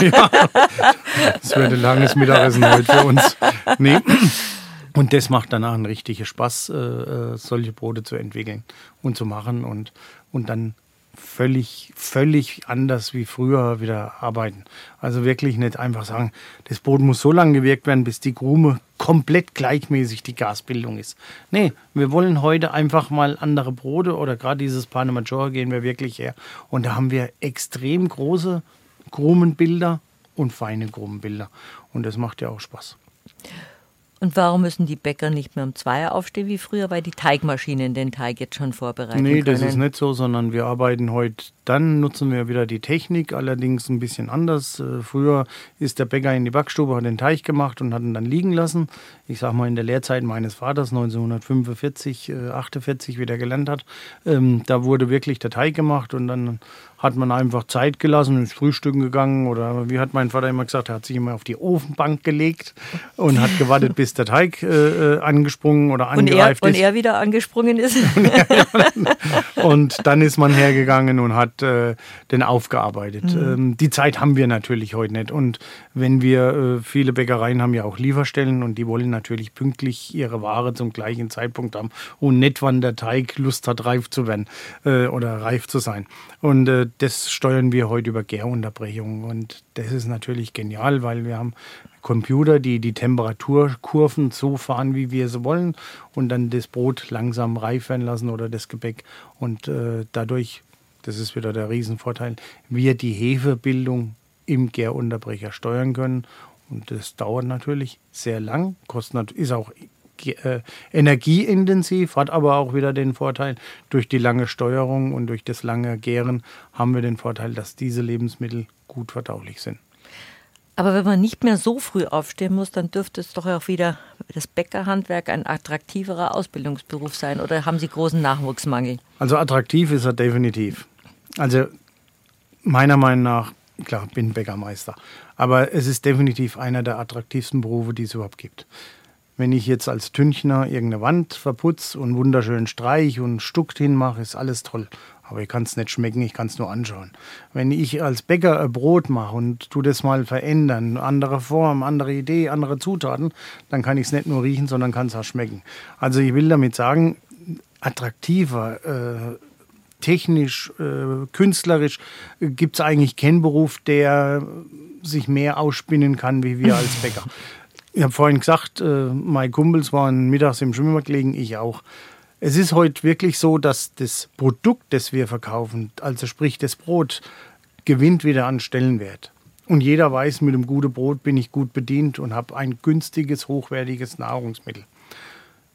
Speaker 3: Ja, das wird ein langes Mittagessen heute für uns. Nee. Und das macht danach einen richtigen Spaß, äh, äh, solche Brote zu entwickeln und zu machen und, und dann völlig, völlig anders wie früher wieder arbeiten. Also wirklich nicht einfach sagen, das Brot muss so lange gewirkt werden, bis die Krume komplett gleichmäßig die Gasbildung ist. Nee, wir wollen heute einfach mal andere Brote oder gerade dieses Pane Maggiore gehen wir wirklich her. Und da haben wir extrem große Krumenbilder und feine Krumenbilder. Und das macht ja auch Spaß.
Speaker 2: Und warum müssen die Bäcker nicht mehr um zwei aufstehen wie früher, weil die Teigmaschinen den Teig jetzt schon vorbereiten
Speaker 3: Nee,
Speaker 2: können?
Speaker 3: das ist nicht so, sondern wir arbeiten heute, dann nutzen wir wieder die Technik, allerdings ein bisschen anders. Äh, Früher ist der Bäcker in die Backstube, hat den Teig gemacht und hat ihn dann liegen lassen. Ich sag mal, in der Lehrzeit meines Vaters, 1945, äh, 48, wie der gelernt hat, ähm, da wurde wirklich der Teig gemacht und dann hat man einfach Zeit gelassen, ins Frühstücken gegangen oder wie hat mein Vater immer gesagt, er hat sich immer auf die Ofenbank gelegt und hat gewartet, bis der Teig äh, äh, angesprungen oder
Speaker 2: und er,
Speaker 3: angereift
Speaker 2: und
Speaker 3: ist.
Speaker 2: er wieder angesprungen ist.
Speaker 3: Und dann ist man hergegangen und hat äh, den aufgearbeitet.
Speaker 2: Mhm.
Speaker 3: Ähm, die Zeit haben wir natürlich heute nicht. Und wenn wir, äh, viele Bäckereien haben ja auch Lieferstellen und die wollen natürlich pünktlich ihre Ware zum gleichen Zeitpunkt haben und nicht, wann der Teig Lust hat, reif zu werden äh, oder reif zu sein. Und äh, das steuern wir heute über Gärunterbrechung. Und das ist natürlich genial, weil wir haben Computer, die die Temperaturkurven so fahren, wie wir sie wollen und dann das Brot langsam reif werden lassen oder das Gebäck. Und äh, dadurch, das ist wieder der Riesenvorteil, wir die Hefebildung im Gärunterbrecher steuern können. Und das dauert natürlich sehr lang, kostet, ist auch äh, energieintensiv, hat aber auch wieder den Vorteil, durch die lange Steuerung und durch das lange Gären haben wir den Vorteil, dass diese Lebensmittel gut verdaulich sind.
Speaker 2: Aber wenn man nicht mehr so früh aufstehen muss, dann dürfte es doch auch wieder das Bäckerhandwerk ein attraktiverer Ausbildungsberuf sein. Oder haben Sie großen Nachwuchsmangel?
Speaker 3: Also attraktiv ist er definitiv. Also meiner Meinung nach, klar, bin Bäckermeister, aber es ist definitiv einer der attraktivsten Berufe, die es überhaupt gibt. Wenn ich jetzt als Tünchner irgendeine Wand verputze und wunderschön streich und Stuck hinmache, ist alles toll. Aber ich kann es nicht schmecken, ich kann es nur anschauen. Wenn ich als Bäcker ein Brot mache und tu das mal verändern, andere Form, andere Idee, andere Zutaten, dann kann ich es nicht nur riechen, sondern kann es auch schmecken. Also ich will damit sagen, attraktiver, äh, technisch, äh, künstlerisch gibt es eigentlich keinen Beruf, der sich mehr ausspinnen kann wie wir als Bäcker. Ich habe vorhin gesagt, äh, meine Kumpels waren mittags im Schwimmbad gelegen, ich auch. Es ist heute wirklich so, dass das Produkt, das wir verkaufen, also sprich das Brot, gewinnt wieder an Stellenwert. Und jeder weiß, mit einem guten Brot bin ich gut bedient und habe ein günstiges, hochwertiges Nahrungsmittel.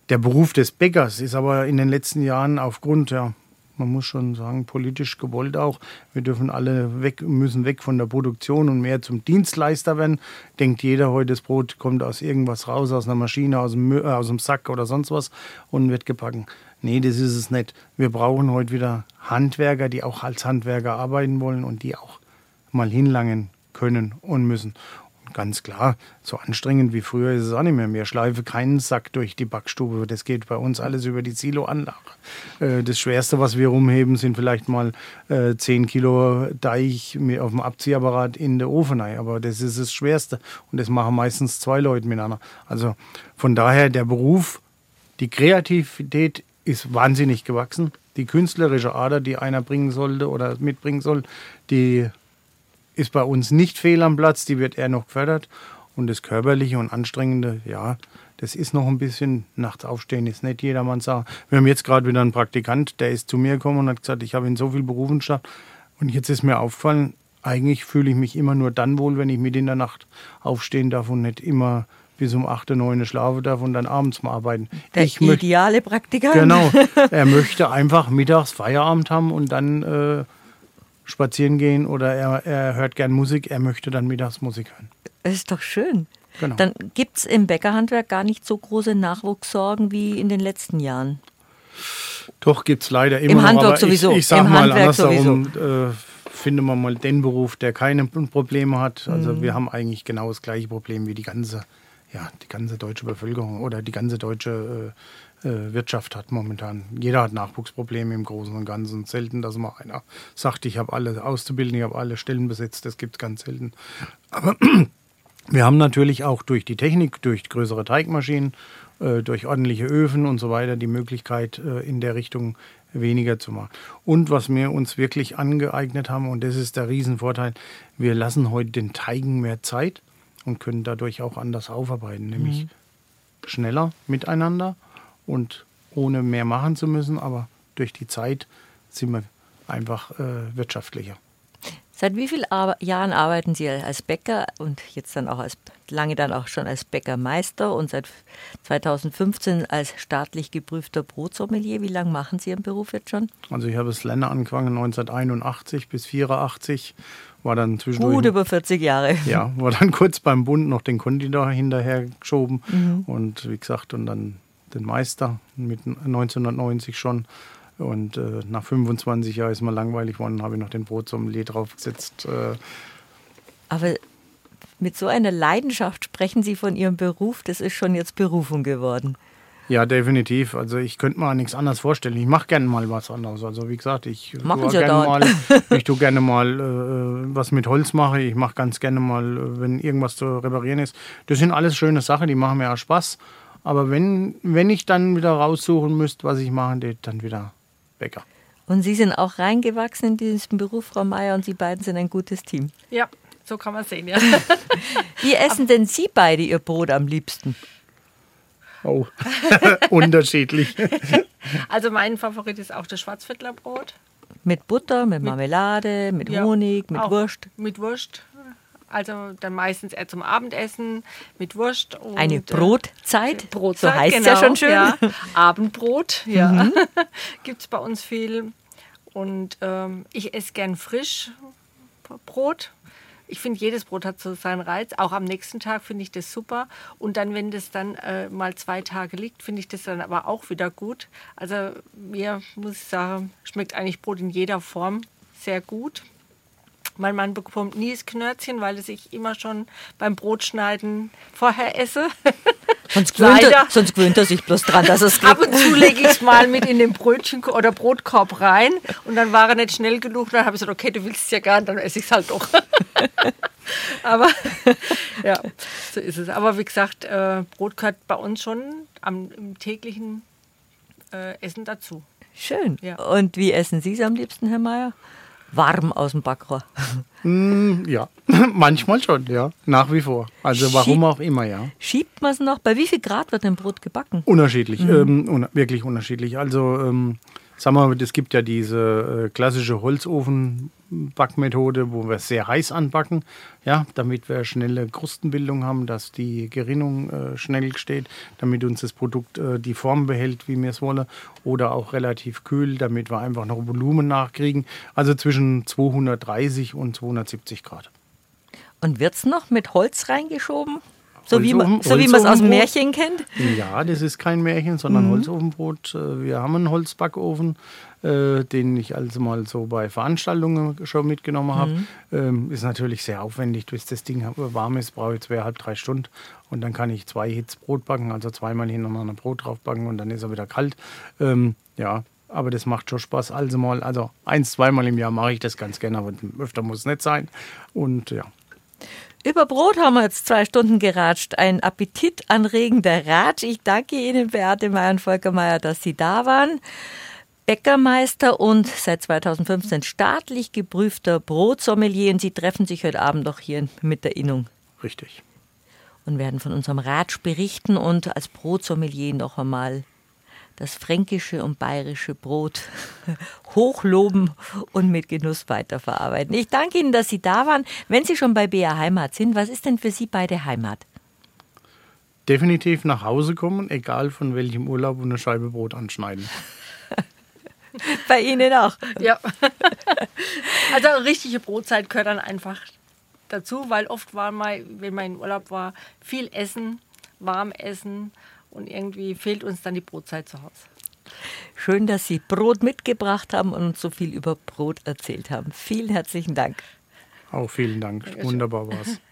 Speaker 3: Der Beruf des Bäckers ist aber in den letzten Jahren aufgrund, ja, man muss schon sagen, politisch gewollt auch. Wir dürfen alle weg, müssen weg von der Produktion und mehr zum Dienstleister werden. Denkt jeder heute, das Brot kommt aus irgendwas raus, aus einer Maschine, aus dem, äh, aus dem Sack oder sonst was und wird gebacken. Nee, das ist es nicht. Wir brauchen heute wieder Handwerker, die auch als Handwerker arbeiten wollen und die auch mal hinlangen können und müssen. Ganz klar, so anstrengend wie früher ist es auch nicht mehr. Wir schleifen keinen Sack durch die Backstube. Das geht bei uns alles über die Siloanlage. Äh, Das Schwerste, was wir rumheben, sind vielleicht mal äh, 10 Kilo Deich auf dem Abziehapparat in der Ofen. Aber das ist das Schwerste. Und das machen meistens zwei Leute miteinander. Also von daher der Beruf, die Kreativität ist wahnsinnig gewachsen. Die künstlerische Ader, die einer bringen sollte oder mitbringen soll, die ist bei uns nicht fehl am Platz, die wird eher noch gefördert. Und das Körperliche und Anstrengende, ja, das ist noch ein bisschen nachts aufstehen, ist nicht jedermanns Sache. Wir haben jetzt gerade wieder einen Praktikant, der ist zu mir gekommen und hat gesagt, ich habe in so viel Berufen statt. Und jetzt ist mir aufgefallen, eigentlich fühle ich mich immer nur dann wohl, wenn ich mit in der Nacht aufstehen darf und nicht immer bis um 8, 9 schlafen darf und dann abends mal arbeiten.
Speaker 2: Der
Speaker 3: ich
Speaker 2: ideale Praktikant.
Speaker 3: Genau. Er möchte einfach mittags Feierabend haben und dann äh, spazieren gehen oder er, er hört gern Musik, er möchte dann mittags Musik hören.
Speaker 2: Das ist doch schön.
Speaker 3: Genau.
Speaker 2: Dann gibt es im Bäckerhandwerk gar nicht so große Nachwuchssorgen wie in den letzten Jahren.
Speaker 3: Doch gibt es leider immer
Speaker 2: Im
Speaker 3: noch,
Speaker 2: Handwerk sowieso,
Speaker 3: Ich, ich sag
Speaker 2: im
Speaker 3: mal
Speaker 2: Handwerk
Speaker 3: andersherum, äh, finde man mal den Beruf, der keine Probleme hat. Also
Speaker 2: Mhm.
Speaker 3: wir haben eigentlich genau das gleiche Problem wie die ganze, ja, die ganze deutsche Bevölkerung oder die ganze deutsche äh, Wirtschaft hat momentan. Jeder hat Nachwuchsprobleme im Großen und Ganzen. Selten, dass mal einer sagt, ich habe alle Auszubildende, ich habe alle Stellen besetzt. Das gibt es ganz selten. Aber Wir haben natürlich auch durch die Technik, durch größere Teigmaschinen, äh, durch ordentliche Öfen und so weiter die Möglichkeit, äh, in der Richtung weniger zu machen. Und was wir uns wirklich angeeignet haben, und das ist der Riesenvorteil, wir lassen heute den Teigen mehr Zeit und können dadurch auch anders aufarbeiten, nämlich mhm. schneller miteinander und ohne mehr machen zu müssen, aber durch die Zeit sind wir einfach äh, wirtschaftlicher.
Speaker 2: Seit wie vielen Ar Jahren arbeiten Sie als Bäcker und jetzt dann auch als lange dann auch schon als Bäckermeister und seit 2015 als staatlich geprüfter Brotsommelier? Wie lange machen Sie Ihren Beruf jetzt schon?
Speaker 3: Also ich habe es Länder angefangen 1981 bis 84, war dann zwischendurch
Speaker 2: gut über 40 Jahre.
Speaker 3: Ja, war dann kurz beim Bund noch den Konditor hinterher geschoben mhm. und wie gesagt und dann den Meister mit 1990 schon und äh, nach 25 Jahren ist mir langweilig geworden, habe ich noch den Brotsommelier draufgesetzt. Äh.
Speaker 2: Aber mit so einer Leidenschaft sprechen Sie von Ihrem Beruf, das ist schon jetzt Berufung geworden.
Speaker 3: Ja, definitiv. Also ich könnte mir nichts anderes vorstellen. Ich mache gerne mal was anderes. Also wie gesagt, ich
Speaker 2: tue
Speaker 3: gerne
Speaker 2: mal,
Speaker 3: ich tue gerne mal äh, was mit Holz mache. Ich mache ganz gerne mal, äh, wenn irgendwas zu reparieren ist. Das sind alles schöne Sachen, die machen mir auch Spaß. Aber wenn, wenn ich dann wieder raussuchen müsste, was ich mache, dann wieder Bäcker.
Speaker 2: Und Sie sind auch reingewachsen in diesen Beruf, Frau Meier, und Sie beiden sind ein gutes Team.
Speaker 4: Ja, so kann man sehen, ja.
Speaker 2: Wie essen denn Sie beide Ihr Brot am liebsten?
Speaker 3: Oh, unterschiedlich.
Speaker 4: Also mein Favorit ist auch das Schwarzviertlerbrot.
Speaker 2: Mit Butter, mit Marmelade, mit ja, Honig, mit Wurst?
Speaker 4: Mit Wurst. Also dann meistens eher zum Abendessen mit Wurst.
Speaker 2: Und, Eine äh, Brotzeit,
Speaker 4: Brotzeit
Speaker 2: so heißt
Speaker 4: genau,
Speaker 2: ja schon schön. Ja.
Speaker 4: Abendbrot, ja. Mhm. Gibt es bei uns viel. Und ähm, ich esse gern frisch Brot. Ich finde, jedes Brot hat so seinen Reiz. Auch am nächsten Tag finde ich das super. Und dann, wenn das dann äh, mal zwei Tage liegt, finde ich das dann aber auch wieder gut. Also mir, muss ich sagen, schmeckt eigentlich Brot in jeder Form sehr gut. Mein Mann bekommt nie das Knörzchen, weil ich immer schon beim Brotschneiden vorher esse.
Speaker 2: Sonst gewöhnt, er, sonst gewöhnt er sich bloß dran, dass es
Speaker 4: geht. Ab und zu lege ich es mal mit in den Brötchen- oder Brotkorb rein und dann war er nicht schnell genug. Dann habe ich gesagt, okay, du willst es ja gar nicht, dann esse ich es halt doch. Aber ja, so ist es. Aber wie gesagt, äh, Brot gehört bei uns schon am, im täglichen äh, Essen dazu.
Speaker 2: Schön. Ja. Und wie essen Sie es am liebsten, Herr Mayer? Warm aus dem Backrohr.
Speaker 3: Mm, ja, manchmal schon, ja, nach wie vor. Also warum Schieb, auch immer, ja.
Speaker 2: Schiebt man es noch? Bei wie viel Grad wird ein Brot gebacken?
Speaker 3: Unterschiedlich, mhm. ähm, un wirklich unterschiedlich. Also ähm, Sagen wir, es gibt ja diese äh, klassische Holzofenbackmethode, wo wir sehr heiß anbacken, ja, damit wir schnelle Krustenbildung haben, dass die Gerinnung äh, schnell steht, damit uns das Produkt äh, die Form behält, wie wir es wollen, oder auch relativ kühl, damit wir einfach noch Volumen nachkriegen. Also zwischen 230 und 270 Grad.
Speaker 2: Und wird es noch mit Holz reingeschoben? So wie, man, so wie man es aus dem Märchen kennt?
Speaker 3: Ja, das ist kein Märchen, sondern mhm. Holzofenbrot. Äh, wir haben einen Holzbackofen, äh, den ich also mal so bei Veranstaltungen schon mitgenommen habe. Mhm. Ähm, ist natürlich sehr aufwendig, bis das Ding warm ist, brauche ich zweieinhalb, drei Stunden. Und dann kann ich zwei Hits Brot backen, also zweimal hintereinander Brot drauf backen und dann ist er wieder kalt. Ähm, ja, aber das macht schon Spaß. Also mal, also eins, zweimal im Jahr mache ich das ganz gerne, aber öfter muss es nicht sein. Und ja.
Speaker 2: Über Brot haben wir jetzt zwei Stunden geratscht. Ein appetitanregender Ratsch. Ich danke Ihnen, Beate Meyer und Volker Meyer, dass Sie da waren. Bäckermeister und seit 2015 staatlich geprüfter Brotsommelier. Und Sie treffen sich heute Abend doch hier mit der Innung.
Speaker 3: Richtig.
Speaker 2: Und werden von unserem Ratsch berichten und als Brotsommelier noch einmal das fränkische und bayerische Brot hochloben und mit Genuss weiterverarbeiten. Ich danke Ihnen, dass Sie da waren. Wenn Sie schon bei BA Heimat sind, was ist denn für Sie beide Heimat?
Speaker 3: Definitiv nach Hause kommen, egal von welchem Urlaub und eine Scheibe Brot anschneiden.
Speaker 2: bei Ihnen auch?
Speaker 4: Ja. Also richtige Brotzeit gehört dann einfach dazu, weil oft war mal, wenn man in Urlaub war, viel Essen, warm essen und irgendwie fehlt uns dann die Brotzeit zu Hause.
Speaker 2: Schön, dass Sie Brot mitgebracht haben und uns so viel über Brot erzählt haben. Vielen herzlichen Dank.
Speaker 3: Auch vielen Dank. Wunderbar war es.